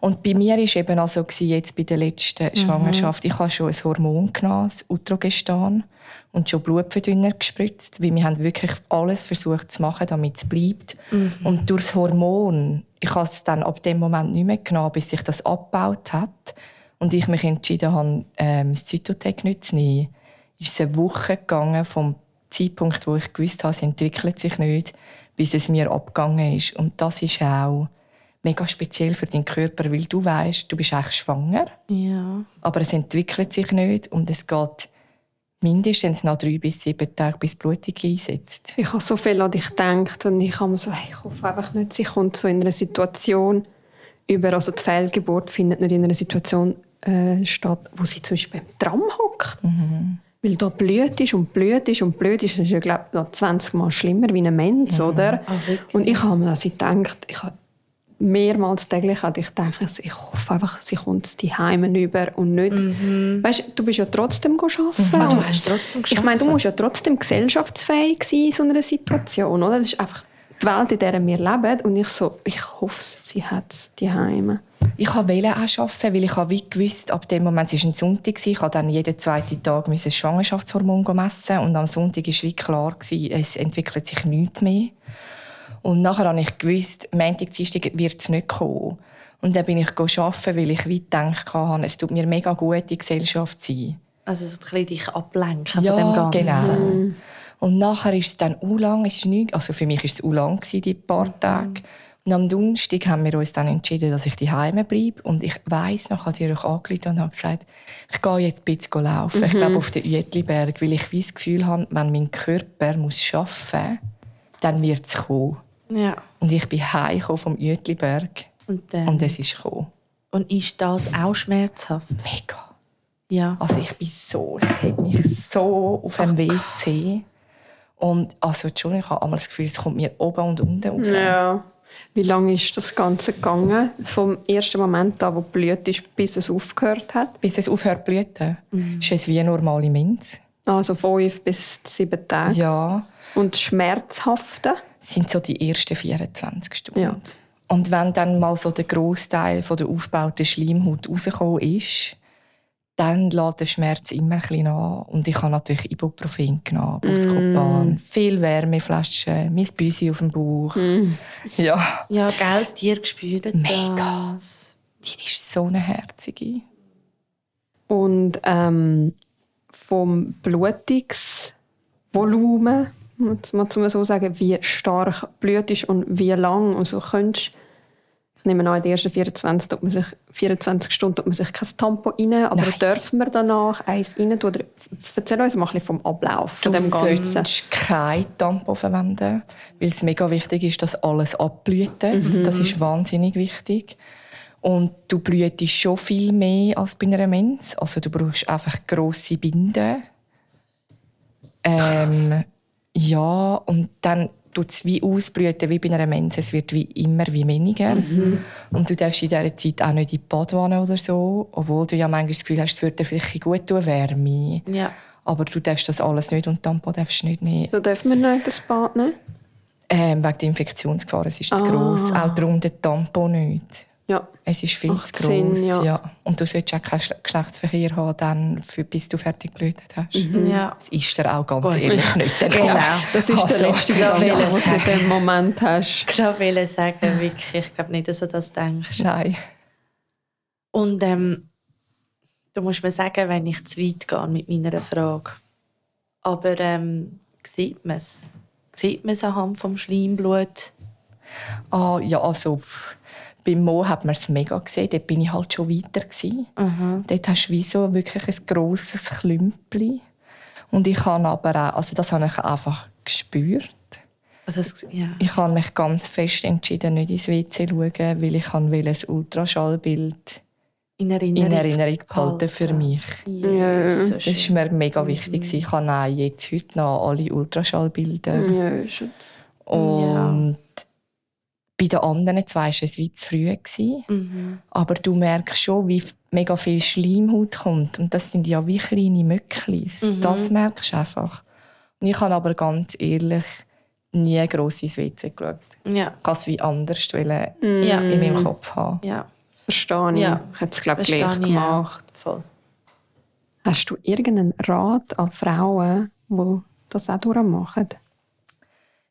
Und bei mir war eben also gewesen, jetzt bei der letzten Schwangerschaft, ich habe schon ein Hormon genommen, das Utrogestan, und schon Blutverdünner gespritzt, weil wir haben wirklich alles versucht zu machen, damit es bleibt. Und durch das Hormon, ich habe es dann ab dem Moment nicht mehr genommen, bis sich das abgebaut hat und ich mich entschieden habe, ähm, das Zytotec nicht zu nehmen, ist es eine Woche gegangen vom Zeitpunkt, wo ich gewusst habe, es entwickelt sich nicht, bis es mir abgegangen ist. Und das ist auch mega speziell für deinen Körper, weil du weißt, du bist eigentlich schwanger, Ja. aber es entwickelt sich nicht und es geht mindestens noch drei bis sieben Tage, bis Blutung einsetzt. Ich habe so viel an dich gedacht und ich habe mir so, hey, ich hoffe einfach nicht, sie kommt so in einer Situation über, also die Fehlgeburt findet nicht in einer Situation äh, statt, wo sie zum Beispiel im Tram hockt. Weil da blüht ist und blüht ist und blüht ist, das ist ja, glaube ich, noch 20 Mal schlimmer wie ein Mensch, oder? Ah, wirklich? und ich habe mir also gedacht, ich habe mehrmals täglich hatte ich gedacht, also ich hoffe einfach, sie kommt die Heimen über und nicht. Weißt, du bist ja trotzdem arbeiten. Ah, du hast trotzdem ich meine, du musst ja trotzdem gesellschaftsfähig sein in so einer Situation, oder? Das ist einfach die Welt, in der wir leben. Und ich so, ich hoffe, sie hat die Heime. Ich wollte auch arbeiten, weil ich habe wie gewusst, ab dem Moment, es war ein Sonntag, ich musste dann jeden zweiten Tag das Schwangerschaftshormon messen und am Sonntag war wie klar, es entwickelt sich nichts mehr. Und nachher habe ich gewusst, Montag, Dienstag wird es nicht kommen. Und dann bin ich arbeiten, weil ich wie gedacht habe, es tut mir mega gut, in Gesellschaft zu sein. Also so ein bisschen dich ablenken Ja, von dem Ganzen. genau. Und nachher ist es dann u lang, ist also für mich war es u lang die paar Tage. Und am Donnerstag haben wir uns dann entschieden, dass ich die Heime bleibe. Und ich weiss noch, als ich euch angerufen und habe gesagt, ich gehe jetzt ein bisschen laufen. Ich glaube auf den Uetliberg, weil ich wie das Gefühl habe, wenn mein Körper muss arbeiten muss, dann wird es kommen. Ja. Und ich bin heimgekommen vom Uetliberg Und, dann, und es ist gekommen. und ist das auch schmerzhaft? Mega. Ja. Also ich bin so, ich habe mich so auf dem WC Und also, schon, ich habe einmal das Gefühl, es kommt mir oben und unten raus. Ja. Wie lange ist das Ganze gegangen? Vom ersten Moment an, wo blüht ist, bis es aufgehört hat? Bis es aufhört zu blüten, Mhm. ist es wie eine normale Minze. Also fünf bis sieben Tage. Ja, Und das Schmerzhafte? sind so die ersten 24 Stunden. Ja. Und wenn dann mal so der Großteil von der aufgebauten Schleimhaut rausgekommen ist, dann lässt der Schmerz immer ein bisschen an. Und ich habe natürlich Ibuprofen genommen, Buscopan, viel Wärmeflaschen, mein Büsi auf dem Bauch. Ja, Ja, Geld, dir gespürt Mega. das. die ist so eine herzige. Und ähm, vom Blutungsvolumen, muss man mal so sagen, wie stark Blut ist und wie lang und so könntest ich nehme an, in den ersten 24, tut man sich, 24 Stunden tut man sich kein Tampon rein, aber Nein. dürfen wir danach eins rein tun? Oder erzähl uns mal ein bisschen vom Ablauf von Du dem Ganzen. solltest kein Tampon verwenden, weil es mega wichtig ist, dass alles abblüht. Das ist wahnsinnig wichtig. Und du blühtest schon viel mehr als bei einer Menz. Also du brauchst einfach grosse Binden. Ähm, ja, und dann tut es wie ausblüten wie bei einer Menz. Es wird wie immer wie weniger. Und du darfst in dieser Zeit auch nicht in die Badwanne oder so, obwohl du ja manchmal das Gefühl hast, es würde dir vielleicht gut tun, Wärme. Ja. Aber du darfst das alles nicht und Tampon darfst du nicht nehmen. So dürfen wir nicht das Bad nehmen? Ähm, wegen der Infektionsgefahr. Es ist zu Ah. gross. Auch darum der Tampon nicht. Ja. Es ist viel Macht zu gross. Sinn, ja. ja. Und du solltest auch keinen Schle- Geschlechtsverkehr haben, dann, für, bis du fertig geblutet hast. ja. Das ist dir auch ganz Gut. ehrlich nicht. [LAUGHS] Genau. Das ist Also, der letzte will den ich du in sagen. dem Moment hast. Ich wollte sagen, wirklich, ich glaube nicht, dass du das denkst. Nein. Und ähm, du musst mir sagen, wenn ich zu weit gehe mit meiner Frage. Aber ähm, sieht man es? Sieht man es anhand vom Schleimblut? Ah, ja, also pff, beim Mo hat man es mega gesehen. Dort bin ich halt schon weiter. Gewesen. Mhm. Dort hast du wie so wirklich ein grosses Klümpli. Und ich habe aber auch, also das habe ich einfach gespürt. Also, es- ja. Ich habe mich ganz fest entschieden, nicht ins WC zu schauen, weil ich will ein Ultraschallbild In Erinnerung, in Erinnerung behalten für mich. Ja, Das war mir mega wichtig. Ich habe auch jetzt heute noch alle Ultraschallbilder. Ja. Und bei den anderen zwei war es wie zu früh. Gewesen. Mhm. Aber du merkst schon, wie mega viel Schleimhaut kommt. Und das sind ja wie kleine Möcklis. Mhm. Das merkst du einfach. Und ich habe aber ganz ehrlich nie gross ins WC geschaut. Ja, Ich wollte es wie anders wollen ja, in meinem Kopf haben. ja. Das verstehe ich. Ja. Ich hätte es, glaube ich, gleich ich gemacht. Voll. Hast du irgendeinen Rat an Frauen, die das auch durchmachen?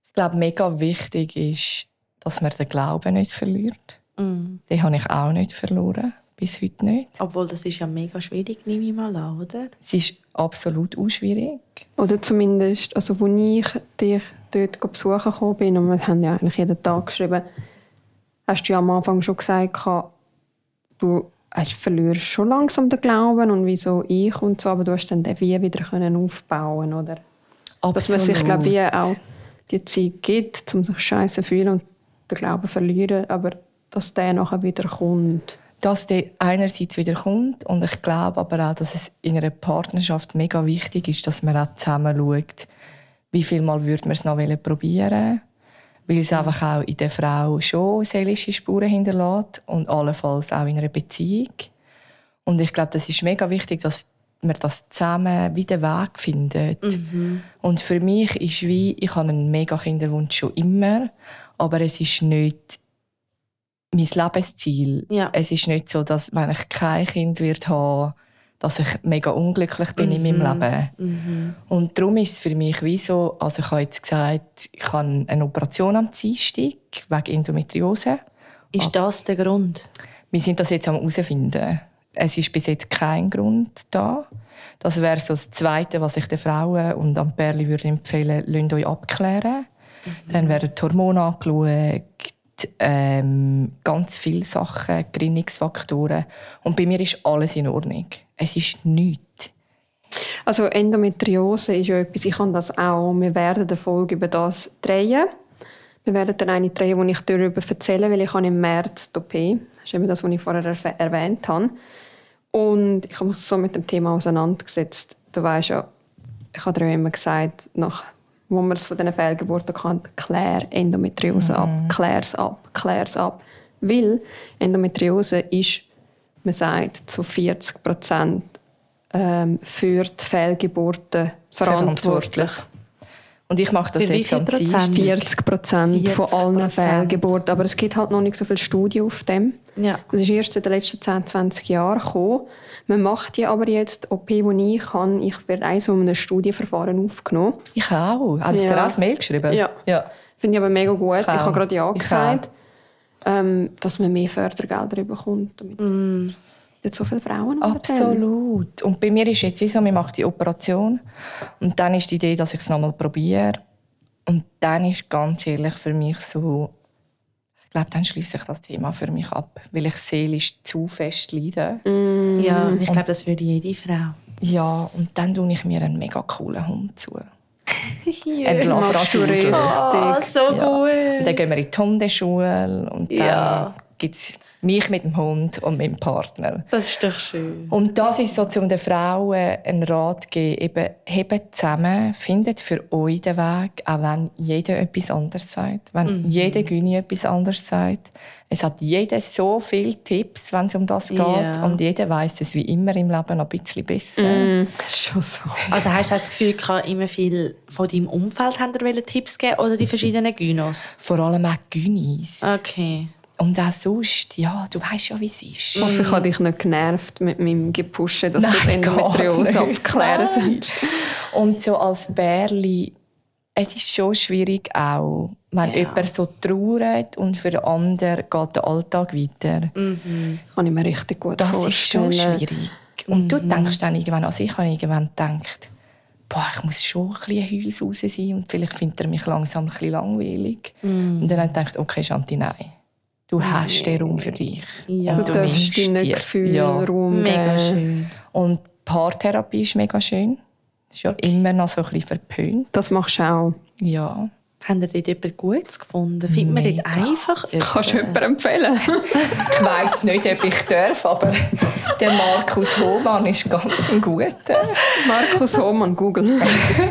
Ich glaube, mega wichtig ist, dass man den Glauben nicht verliert. Mhm. Den habe ich auch nicht verloren. Bis heute nicht. Obwohl, das ist ja mega schwierig, nehme ich mal an, oder? Es ist absolut auch schwierig. Oder zumindest, also als ich dich dort besuchen gekommen bin, und wir haben ja eigentlich jeden Tag geschrieben, hast du ja am Anfang schon gesagt, du hast- verlierst schon langsam den Glauben und wieso ich und so, aber du hast dann den wie wieder können aufbauen oder? Dass man sich, glaube ich, auch die Zeit gibt, um sich scheiße zu fühlen und den Glauben verlieren, aber dass der nachher wieder kommt. dass der einerseits wieder kommt und ich glaube aber auch, dass es in einer Partnerschaft mega wichtig ist, dass man auch zusammen schaut, wie viel Mal würde man es noch probieren weil es einfach auch in der Frau schon seelische Spuren hinterlässt und allenfalls auch in einer Beziehung. Und ich glaube, das ist mega wichtig, dass man das zusammen wieder Weg findet. Und für mich ist wie, ich habe einen mega Kinderwunsch schon immer, aber es ist nicht mein Lebensziel. Ja. Es ist nicht so, dass wenn ich kein Kind wird haben, dass ich mega unglücklich bin in meinem Leben. Mhm. Und darum ist es für mich wie so, also ich habe jetzt gesagt, ich habe eine Operation am Dienstag wegen Endometriose. Ist das der Grund? Wir sind das jetzt am herausfinden. Es ist bis jetzt kein Grund da. Das wäre so das Zweite, was ich den Frauen und am Perli würde empfehlen, lasst euch abklären. Dann werden die Hormone angeschaut, ähm, ganz viele Sachen, Gerinnungsfaktoren. Und bei mir ist alles in Ordnung. Es ist nichts. Also Endometriose ist ja etwas, ich kann das auch. Wir werden eine Folge über das drehen. Wir werden dann eine drehen, wo ich darüber erzähle, weil ich im März die OP. Das ist eben das, was ich vorher erwäh- erwähnt habe. Und ich habe mich so mit dem Thema auseinandergesetzt. Du weißt ja, ich habe dir immer gesagt, nach wo man es von diesen Fehlgeburten kann, klär Endometriose ab, klär es ab, klär es ab. Weil Endometriose ist, man sagt, zu 40 Prozent ähm, für die Fehlgeburten verantwortlich. Und ich mache das Für jetzt am Prozent? Dienstag. 40 Prozent von 40%. allen Fehlgeburten. Aber es gibt halt noch nicht so viele Studien auf dem. Ja. Das ist erst in den letzten 10, 20 Jahren gekommen. Man macht die aber jetzt, OP, die ich kann, ich werde auch so in einem Studienverfahren aufgenommen. Ich auch. Haben Sie Ja. dir auch ein Mail geschrieben? Ja. ja. Finde ich aber mega gut. Ich, auch. habe gerade Ja Ich gesagt, ähm, dass man mehr Fördergelder bekommt. Damit mm. nicht so viele Frauen. Absolut. Und bei mir ist jetzt wie so, wir machen die Operation und dann ist die Idee, dass ich es nochmal probiere. Und dann ist ganz ehrlich für mich so, ich glaube, dann schließe ich das Thema für mich ab, weil ich seelisch zu fest leide. Ja, ich glaube, das würde jede Frau. Ja, und dann tue ich mir einen mega coolen Hund zu. [LAUGHS] Ja. Ein Machst du richtig. Oh, so Ja. Und gut. dann gehen wir in die Hundeschule und dann Ja. Gibt es mich mit dem Hund und mit dem Partner. Das ist doch schön. Und das ist so, um den Frauen einen Rat zu geben, eben, hebt zusammen, findet für euch den Weg, auch wenn jeder etwas anderes sagt, wenn Mhm. jeder Güni etwas anderes sagt. Es hat jeder so viele Tipps, wenn es um das geht Ja. und jeder weiß es wie immer im Leben noch ein bisschen besser. Mm, schon so. Also hast du das Gefühl, gehabt, immer viel von deinem Umfeld haben Tipps geben oder die verschiedenen Gynos? Vor allem auch Günis. Okay. Und auch sonst, ja, du weißt ja, wie es ist. Ich hoffe, ich habe dich nicht genervt mit meinem Gepushen, dass du Nein, gar Endometriose abklären sollst. Und so als Bärli, es ist schon schwierig auch, wenn Ja. jemand so trauert und für den anderen geht der Alltag weiter. Das kann ich mir richtig gut Das ist schon vorstellen. schwierig. Und du denkst dann irgendwann, also ich habe irgendwann gedacht, boah, ich muss schon ein bisschen Hüls raus sein und vielleicht findet er mich langsam ein bisschen langweilig. Und dann habe ich gedacht, okay, Shanti, nein. Du hast den Raum für dich. Ja. Du Und darfst nimmst deinen dir- Gefühlen Ja. Raum Mega schön. Und Paartherapie ist mega schön. Ist ja immer noch so ein bisschen verpönt. Das machst du auch. Ja. Haben ihr dort jemand Gutes gefunden? Findet man dort einfach Kannst du jemanden? empfehlen? [LAUGHS] Ich weiss nicht, ob ich darf, aber der Markus Hohmann ist ganz ein guter. Markus Hohmann, Google.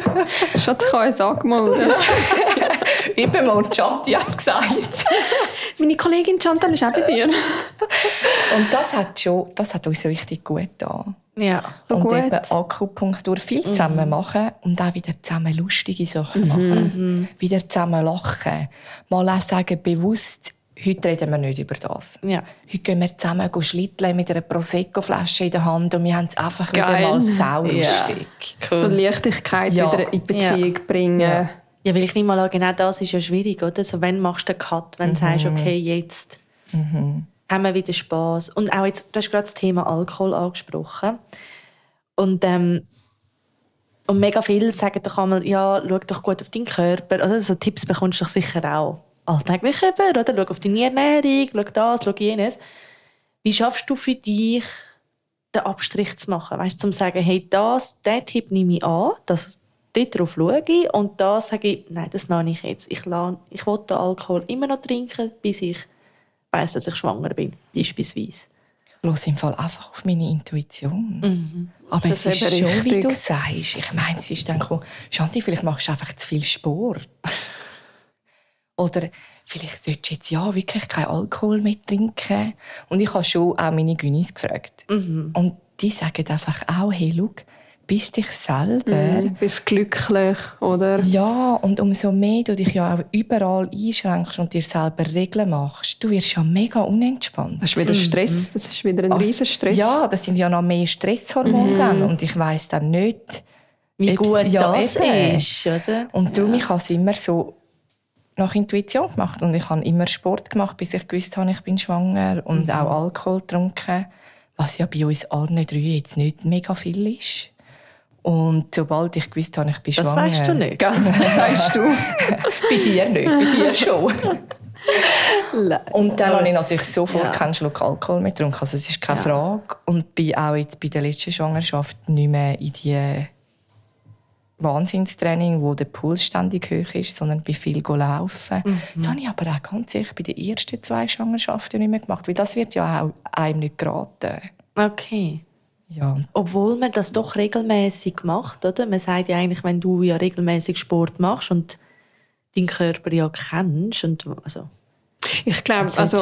[LAUGHS] Schatz, ich kann jetzt angemeldet. [LAUGHS] Eben mal Chatti hat gesagt. [LAUGHS] Meine Kollegin Chantal ist auch bei dir. Und das hat, schon, das hat uns richtig gut getan. Ja. So und gut. eben Akupunktur viel zusammen machen und auch wieder zusammen lustige Sachen machen. Wieder zusammen lachen. Mal auch sagen, bewusst, heute reden wir nicht über das. Ja. Heute gehen wir zusammen schlitteln mit einer Prosecco-Flasche in der Hand und wir haben es einfach Geil. wieder mal saulustig. So Leichtigkeit Ja. wieder in Beziehung bringen. Ja. Weil ich nehme mal an, genau das ist ja schwierig, oder? So, wenn machst du den Cut, wenn du sagst, okay, jetzt haben wir wieder Spaß. Und auch jetzt, du hast gerade das Thema Alkohol angesprochen. Und, ähm, und mega viele sagen doch einmal, ja, schau doch gut auf deinen Körper. Oder so Tipps bekommst du doch sicher auch alltäglich über, oder? Schau auf deine Ernährung, schau das, schau jenes. Wie schaffst du für dich, den Abstrich zu machen? Weißt du, zum zu sagen, hey, das, diesen Tipp nehme ich an, das, darauf schaue und da sage ich, nein, das lasse ich jetzt. Ich, lasse, ich will den Alkohol immer noch trinken, bis ich weiss, dass ich schwanger bin, beispielsweise. Ich höre im Fall einfach auf meine Intuition. Aber Das es ist schon, wie richtig. du sagst. Ich meine, sie ist dann gekommen, Shanti, vielleicht machst du einfach zu viel Sport. [LAUGHS] Oder vielleicht solltest du jetzt ja wirklich keinen Alkohol mehr trinken. Und ich habe schon auch meine Gynis gefragt. Und die sagen einfach auch, hey, schau, bist dich selber. Du bist glücklich, oder? Ja, und umso mehr du dich ja auch überall einschränkst und dir selber Regeln machst, du wirst ja mega unentspannt. Das ist wieder Stress. Das ist wieder ein Also, riesen Stress. Ja, das sind ja noch mehr Stresshormone dann. Und ich weiss dann nicht, Wie gut ja, das eben. ist, oder? Und darum, ich habe es immer so nach Intuition gemacht. Und ich habe immer Sport gemacht, bis ich gewusst habe, ich bin schwanger. Und Mhm. auch Alkohol getrunken. Was ja bei uns allen drei jetzt nicht mega viel ist. Und sobald ich gewusst habe, ich bin Das schwanger... weißt du nicht. [LAUGHS] Das sagst du. bei dir nicht, bei dir schon. [LAUGHS] Und dann habe ich natürlich sofort Ja. keinen Schluck Alkohol mehr getrunken. Also es ist keine Ja. Frage. Und bin auch jetzt bei der letzten Schwangerschaft nicht mehr in die Wahnsinnstraining, wo der Puls ständig hoch ist, sondern bin viel laufen. Mhm. Das habe ich aber auch ganz sicher bei den ersten zwei Schwangerschaften nicht mehr gemacht, weil das wird ja auch einem nicht geraten. Okay. Ja, Obwohl man das doch regelmäßig macht, oder? Man sagt ja eigentlich, wenn du ja regelmäßig Sport machst und deinen Körper ja kennst und also Ich glaube, Also,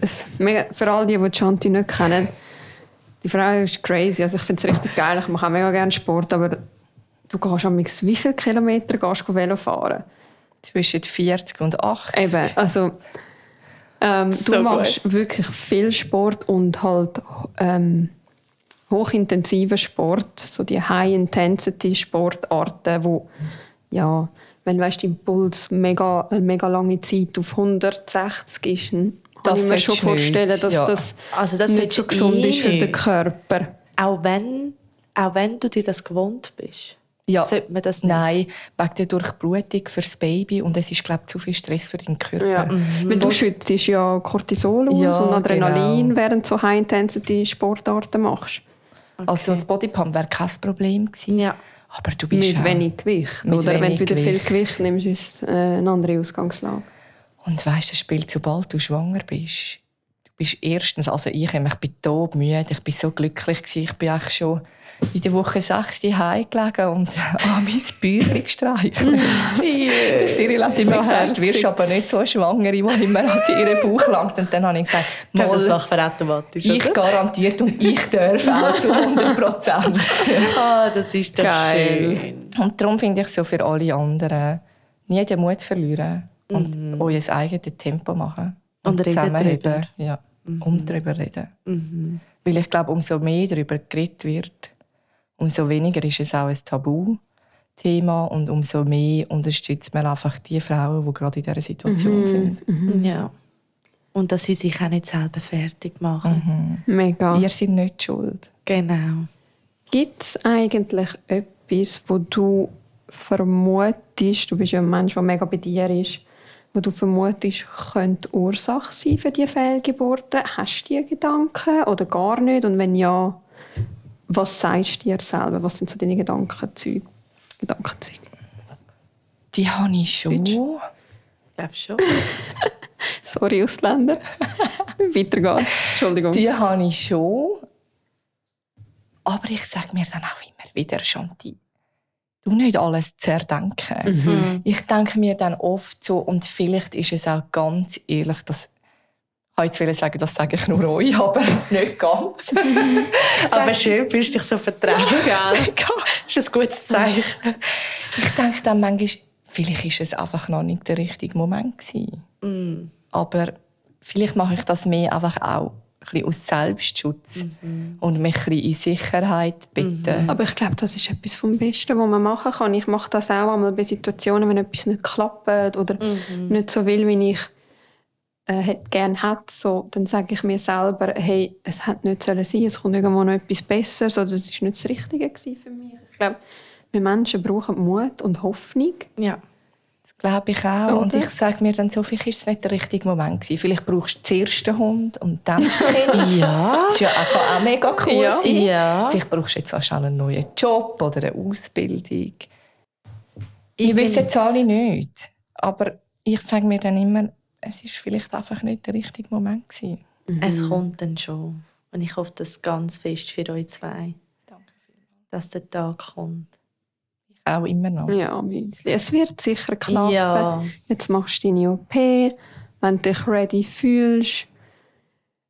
es- für all die, die Shanti nicht kennen, die Frau ist crazy. Also ich finde es richtig geil. Ich mache auch mega gerne Sport, aber du gehst am wie viele Kilometer gehst du Velo fahren? zwischen 40 und 80. Eben, also ähm, So du machst wirklich viel Sport und halt ähm, hochintensiven Sport, so die High-Intensity-Sportarten, wo ja, wenn weißt, der Impuls mega, eine mega lange Zeit auf 160 ist, dann kann Das ich mir schon vorstellen, nicht, dass ja. das, Also das nicht so gesund eh ist für den nicht. Körper. auch wenn, auch wenn du dir das gewohnt bist, Ja. sollte man das nicht. Nein, wegen der Durchblutung fürs Baby und es ist, glaube ich, zu viel Stress für deinen Körper. Ja. Weil du schützt ja Cortisol aus Ja, und Adrenalin, genau. während du so High-Intensity-Sportarten machst. Also das Bodypump wäre kein Problem gewesen. Ja. Aber du bist Mit wenig Gewicht. mit oder wenn wenig du wieder viel Gewicht. Gewicht nimmst, ist es äh, eine andere Ausgangslage. Und weißt du, das spielt, sobald du schwanger bist, du bist erstens, also ich, ich bin todmüde, ich bin so glücklich gewesen, ich bin eigentlich schon in der Woche 6 Hause gelegen und an [LAUGHS] mein Büchlein gestreichelt. [LAUGHS] Der Cyril hat immer So gesagt, du wirst aber nicht so schwanger, die immer an [LAUGHS] ihren Bauch langt. Und dann habe ich gesagt, Ich glaube, das «Mal, macht man automatisch. ich oder? garantiert und ich darf auch zu 100 Prozent. Ah, das ist doch Geil. schön. Und darum finde ich so für alle anderen, nie den Mut verlieren und euer eigenes Tempo machen. Und reden zusammenheben. drüber. Ja, und darüber reden. Weil ich glaube, umso mehr darüber geredet wird, umso weniger ist es auch ein Tabuthema und umso mehr unterstützt man einfach die Frauen, die gerade in dieser Situation sind. Ja. Und dass sie sich auch nicht selber fertig machen. Mega. Ihr seid nicht schuld. Genau. Gibt es eigentlich etwas, wo du vermutest, du bist ja ein Mensch, der mega bei dir ist, wo du vermutest, könnte Ursache sein für die Fehlgeburten? Hast du diese Gedanken oder gar nicht? Und wenn ja, was sagst du dir selber? Was sind so deine Gedankenzeug? Gedankenzeug? Die habe ich schon. Ich glaube schon. [LAUGHS] Sorry, Ausländer. [LAUGHS] Weiter geht's. Entschuldigung. Die habe ich schon. Aber ich sage mir dann auch immer wieder, Shanti, du nicht alles zerdenken. Ich denke mir dann oft so, und vielleicht ist es auch ganz ehrlich, dass ich wollte jetzt wollen sagen, das sage ich nur euch, [LAUGHS] aber nicht ganz. [LAUGHS] Aber schön, fühlst du dich so vertraut. Das [LAUGHS] ist ein gutes Zeichen. Ich denke dann manchmal, vielleicht ist es einfach noch nicht der richtige Moment gewesen. Aber vielleicht mache ich das mehr einfach auch ein bisschen aus Selbstschutz und mich ein bisschen in Sicherheit bitten. Aber ich glaube, das ist etwas vom Besten, was man machen kann. Ich mache das auch einmal bei Situationen, wenn etwas nicht klappt oder nicht so will, wie ich äh, hätte- gerne hätte. So, dann sage ich mir selber, hey, es hätte nicht sollen sein, es kommt irgendwo noch etwas Besseres oder es war nicht das Richtige für mich. Ich glaube, wir Menschen brauchen Mut und Hoffnung. Ja. Das glaube ich auch. Und Oder? ich sage mir dann so, vielleicht ist es nicht der richtige Moment gewesen. Vielleicht brauchst du zuerst den Hund und dann das Kind. [LAUGHS] Ja. Das ist ja einfach auch mega cool. Ja. sein. Ja. Vielleicht brauchst du jetzt auch einen neuen Job oder eine Ausbildung. Ich wissen bin- es alle nicht. Aber ich sage mir dann immer, es ist vielleicht einfach nicht der richtige Moment gewesen. Es kommt dann schon. Und ich hoffe das ganz fest für euch zwei, Danke vielmals. dass der Tag kommt. Auch immer noch. Ja, es wird sicher klappen. Ja. Jetzt machst du deine OP. Wenn du dich ready fühlst,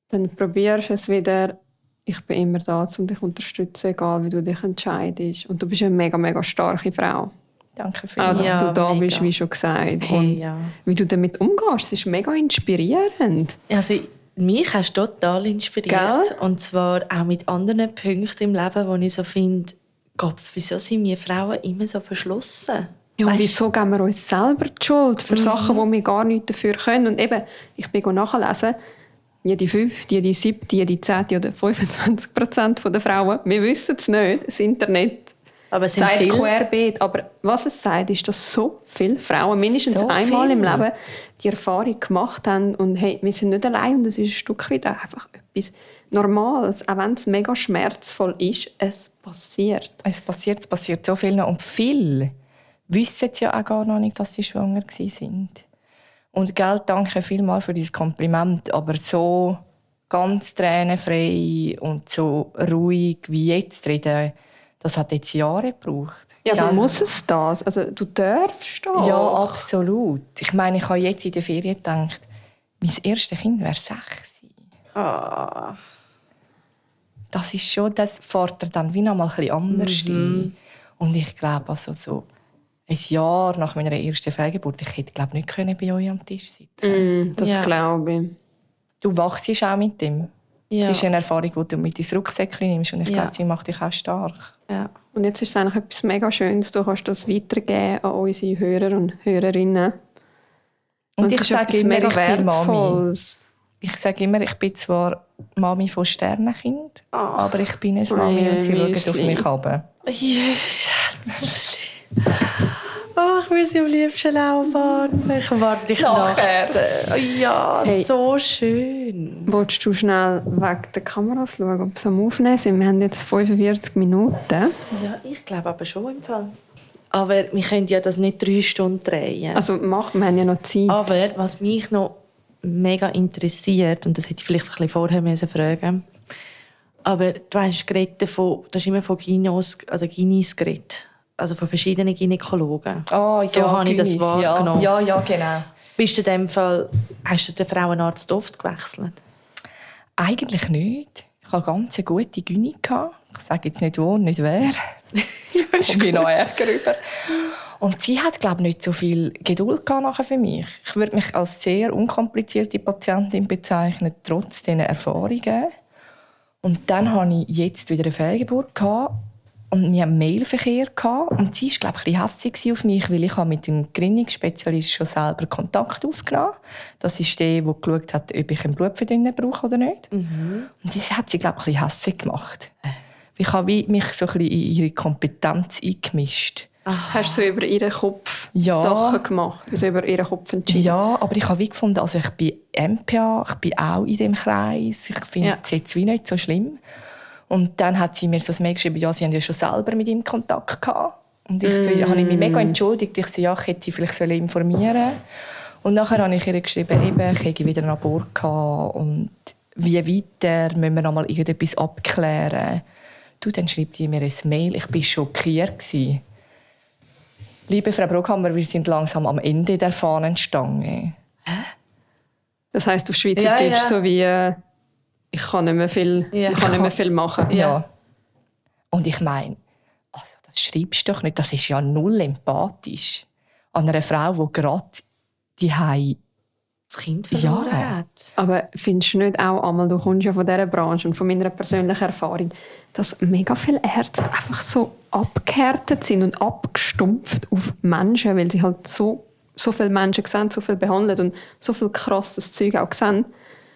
dann probierst du es wieder. Ich bin immer da, um dich zu unterstützen, egal wie du dich entscheidest. Und du bist eine mega, mega starke Frau. Danke Auch, vielmals. dass Ja, du da mega. bist, wie schon gesagt. Hey, Und ja. wie du damit umgehst, ist mega inspirierend. Also, mich hast du total inspiriert. Gell? Und zwar auch mit anderen Punkten im Leben, wo ich so finde, Gott, wieso sind wir Frauen immer so verschlossen? Ja, und wieso geben wir uns selber die Schuld für Sachen, wo wir gar nichts dafür können? Und eben, ich bin nachlesen, jede fünfte, jede siebte, jede zehnte oder 25 Prozent der Frauen, wir wissen es nicht, das Internet Aber es sagt querbeet. Aber was es sagt, ist, dass so viele Frauen mindestens So einmal im viel. Leben die Erfahrung gemacht haben und hey, wir sind nicht allein und es ist ein Stück weit einfach etwas Normales, auch wenn es mega schmerzvoll ist, es passiert. Es passiert, es passiert so viel noch. Und viele wissen es ja auch gar noch nicht, dass sie schwanger sind. Und Geld, danke vielmals für dieses Kompliment, aber so ganz tränenfrei und so ruhig wie jetzt reden, das hat jetzt Jahre gebraucht. Ja, dann muss es das. Also du darfst das. Ja, absolut. Ich meine, ich habe jetzt in der Ferien gedacht, mein erstes Kind wäre sechs. Ah. Das ist schon, das fordert dann wie noch mal ein bisschen anders ein. Und ich glaube, also so ein Jahr nach meiner ersten Fehlgeburt, ich hätte glaube nicht können bei euch am Tisch sitzen. Mm, das Ja. glaube ich. Du wachst auch mit dem. Ja. Es ist eine Erfahrung, die du mit ins Rucksäckchen nimmst und ich Ja. glaube, sie macht dich auch stark. ja. Und jetzt ist es eigentlich etwas mega Schönes. Du kannst das weitergeben an unsere Hörer und Hörerinnen. Und, es ich sage immer, ich bin Mami. Ich sage immer, ich bin zwar Mami von Sternenkind, Ah. aber ich bin eine Mami und sie schauen auf mich runter. Ja, Schätzchen. Oh, ich will sie am liebsten auch warten. Ich warte dich Nachher. nachher. Ja, Hey. so schön. Willst du schnell weg der Kameras schauen, ob sie am Aufnehmen sind? Wir haben jetzt 45 Minuten. Ja, ich glaube aber schon im Fall. Aber wir können ja das nicht drei Stunden drehen. Also mach, wir haben ja noch Zeit. Aber was mich noch mega interessiert, und das hätte ich vielleicht ein bisschen vorher müssen fragen aber du hast geredet davon, du hast immer von Gynos, also Gynis geredet. Also von verschiedenen Gynäkologen. Oh, so habe ich das wahrgenommen. Ja, ja, ja genau. Bist du in dem Fall, hast du den Frauenarzt oft gewechselt? Eigentlich nicht. Ich hatte ganz eine gute Gyni. gehabt. Ich sage jetzt nicht wo und nicht wer. [LAUGHS] Ich bin noch Ärger über. Und sie hat, glaube ich, nicht so viel Geduld gehabt nachher für mich. Ich würde mich als sehr unkomplizierte Patientin bezeichnen, trotz diesen Erfahrungen. Und dann hatte ich jetzt wieder eine Fehlgeburt. Und wir hatten Mailverkehr. Gehabt. Und sie war, glaube ich, ein bisschen hässlich auf mich, weil ich habe mit dem Gerinnungsspezialist schon selber Kontakt aufgenommen Das ist der, der geschaut hat, ob ich einen Blutverdünner brauche oder nicht. Und das hat sie, glaube ich, ein bisschen hässlich gemacht. Ich habe mich so ein bisschen in ihre Kompetenz eingemischt. Hast du so über ihren Kopf Ja. Sachen gemacht? Also über ihren Kopf entschieden? Ja, aber ich habe wie gefunden, also ich bin MPA, ich bin auch in dem Kreis. Ich finde Ja. es jetzt wie nicht so schlimm. Und dann hat sie mir so ein Mail geschrieben, ja, sie haben ja schon selber mit ihm Kontakt gehabt. Und ich so, ja, habe ich mich mega entschuldigt. Ich so, ja, ich hätte sie vielleicht sollen informieren Und nachher habe ich ihr geschrieben, eben, ich hätte wieder einen Abort gehabt und wie weiter, müssen wir noch mal irgendetwas abklären. Du, dann schreibt sie mir ein Mail, ich war schockiert. gewesen. Liebe Frau Brockhammer, wir sind langsam am Ende der Fahnenstange. Das heisst auf Schweizerdeutsch Ja, ja. so wie äh, ich kann nicht mehr viel, Ja. ich kann nicht mehr viel machen. Ja. Und ich meine, also das schreibst du doch nicht, das ist ja null empathisch. An einer Frau, die gerade die Hei Das Kind verloren Ja. hat. Aber findest du nicht auch einmal, du kommst ja von dieser Branche und von meiner persönlichen Erfahrung, dass mega viele Ärzte einfach so abgehärtet sind und abgestumpft auf Menschen, weil sie halt so, so viele Menschen sehen, so viel behandelt und so viel krasses Zeug auch sehen,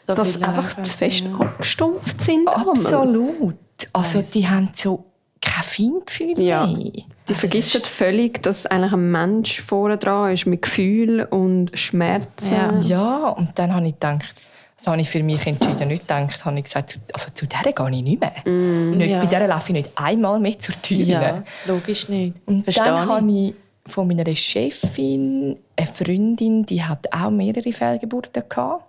So dass einfach zu fest ja. abgestumpft sind. absolut. Also die haben so kein Feingefühl Ja. mehr. Die vergessen völlig, dass eigentlich ein Mensch vorne dran ist mit Gefühl und Schmerzen. Ja. Ja, und dann habe ich gedacht, das habe ich für mich entschieden, nicht gedacht, habe ich gesagt, zu- also zu der gehe ich nicht mehr. Nicht, Ja. Bei der laufe ich nicht einmal mit zur Tür. Ja, logisch nicht. Und Verstehe dann habe ich von meiner Chefin eine Freundin, die hat auch mehrere Fehlgeburten gehabt.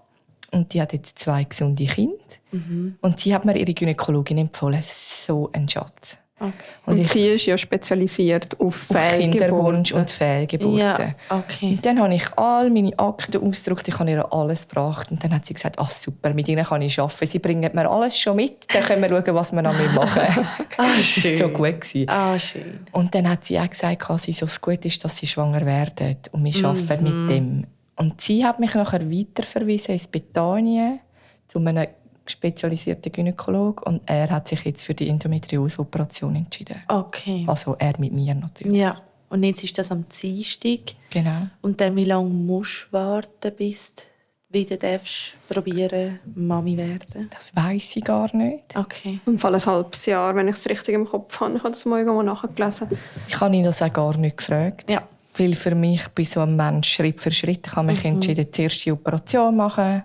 Und die hat jetzt zwei gesunde Kinder. Mhm. Und sie hat mir ihre Gynäkologin empfohlen. So ein Schatz. Okay. Und, ich- sie ist ja spezialisiert auf, Auf Kinderwunsch und Fehlgeburten. Ja, okay. Und dann habe ich all meine Akten ausgedruckt, ich habe ihr alles gebracht. Und dann hat sie gesagt, ach super, mit ihnen kann ich arbeiten. Sie bringen mir alles schon mit, dann können wir schauen, was wir noch machen. [LAUGHS] Ah, [LAUGHS] das war so gut. Gewesen. Ah, schön. Und dann hat sie auch gesagt, dass sie so gut ist, dass sie schwanger werden. Und wir arbeiten mit dem. Und sie hat mich nachher weiterverwiesen ins Betanien zu einem spezialisierten Gynäkologen. Und er hat sich jetzt für die Endometriose-Operation entschieden. Okay. Also er mit mir natürlich. Ja. Und jetzt ist das am Dienstag. Genau. Und dann, wie lange musst du warten, bis du wieder darfst probieren, Mami werden? Das weiß ich gar nicht. Okay. Im Fall ein halbes Jahr, wenn ich es richtig im Kopf habe. Ich habe das mal irgendwo nachgelesen. Ich habe ihn das auch gar nicht gefragt. Ja. Weil für mich bin so ein Mensch Schritt für Schritt. Ich habe mich entschieden, zuerst die Operation machen,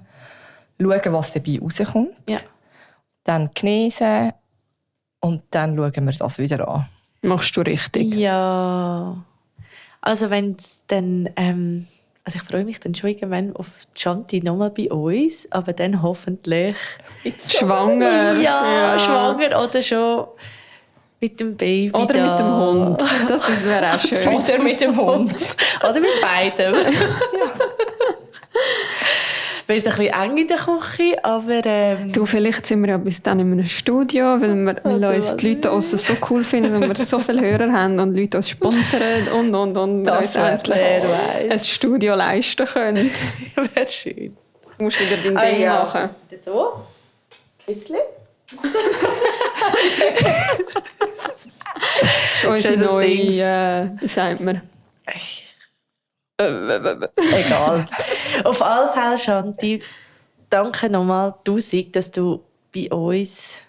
schauen, was dabei rauskommt, Ja. dann genesen und dann schauen wir das wieder an. Machst du richtig. Ja. Also wenn es dann ähm, also ich freue mich dann schon irgendwann auf Chanti nochmal bei uns, aber dann hoffentlich Schwanger. ja, schwanger oder schon mit dem Baby Oder da. mit dem Hund. Das wäre auch schön. [LAUGHS] Oder mit dem Hund. Oder mit beidem. [LAUGHS] Wird ein bisschen eng in der Küche, aber ähm, Du, vielleicht sind wir ja bis dann in einem Studio, weil, wir, weil Oder uns die Leute aussen so cool finden und wir so viele Hörer haben und Leute uns sponsern und, und, und. Das wer ein. Studio leisten können. [LAUGHS] Wäre schön. Du musst wieder dein Ah, Ding ja. machen. So? Küssli? Das ist unsere neue, äh, sagt man? Egal. Auf alle Fälle, Shanti, danke nochmal tausend, dass du bei uns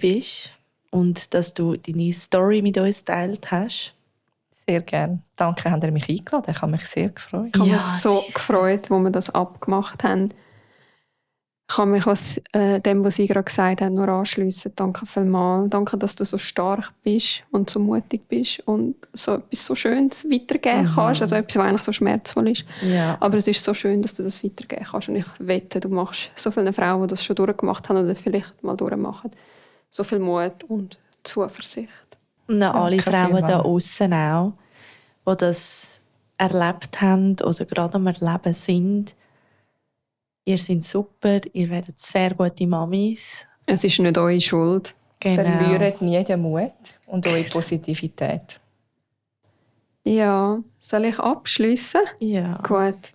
bist und dass du deine Story mit uns geteilt hast. Sehr gerne. Danke, habt ihr mich eingeladen. Ich habe mich sehr gefreut. Ich habe Ja, mich so sicher. gefreut, wo wir das abgemacht haben. Ich kann mich was, äh, dem, was Sie gerade gesagt haben, nur anschliessen. Danke vielmals. Danke, dass du so stark bist und so mutig bist und so etwas so Schönes weitergeben kannst. Also etwas, was eigentlich so schmerzvoll ist. Ja. Aber es ist so schön, dass du das weitergeben kannst. Und ich wette, du machst so vielen Frauen, die das schon durchgemacht haben oder vielleicht mal durchmachen, so viel Mut und Zuversicht. Und an alle Frauen da außen auch, die das erlebt haben oder gerade am Erleben sind. Ihr seid super, ihr werdet sehr gute Mamis. Es ist nicht eure Schuld. Genau. Verliert nie den Mut und eure Positivität. Ja, soll ich abschließen? Ja. Gut.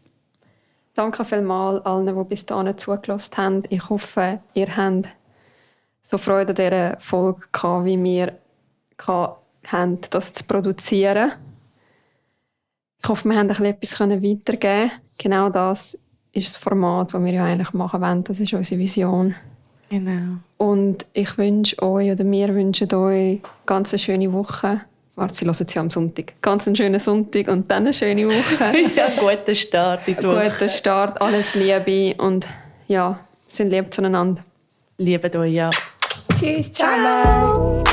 Danke vielmals allen, die bis dahin zugelassen haben. Ich hoffe, ihr habt so Freude an dieser Folge gehabt, wie wir gehabt haben, das zu produzieren. Ich hoffe, wir haben ein bisschen etwas weitergeben Genau das ist das Format, das wir ja eigentlich machen wollen. Das ist unsere Vision. Genau. Und ich wünsche euch, oder wir wünschen euch ganz eine schöne Woche. Warte, sie hören es ja am Sonntag. Ganz einen schönen Sonntag und dann eine schöne Woche. [LAUGHS] ja, guter Start in die Woche. Guten Start, alles Liebe und ja, sind lieb zueinander. Liebe euch, ja. Tschüss zusammen.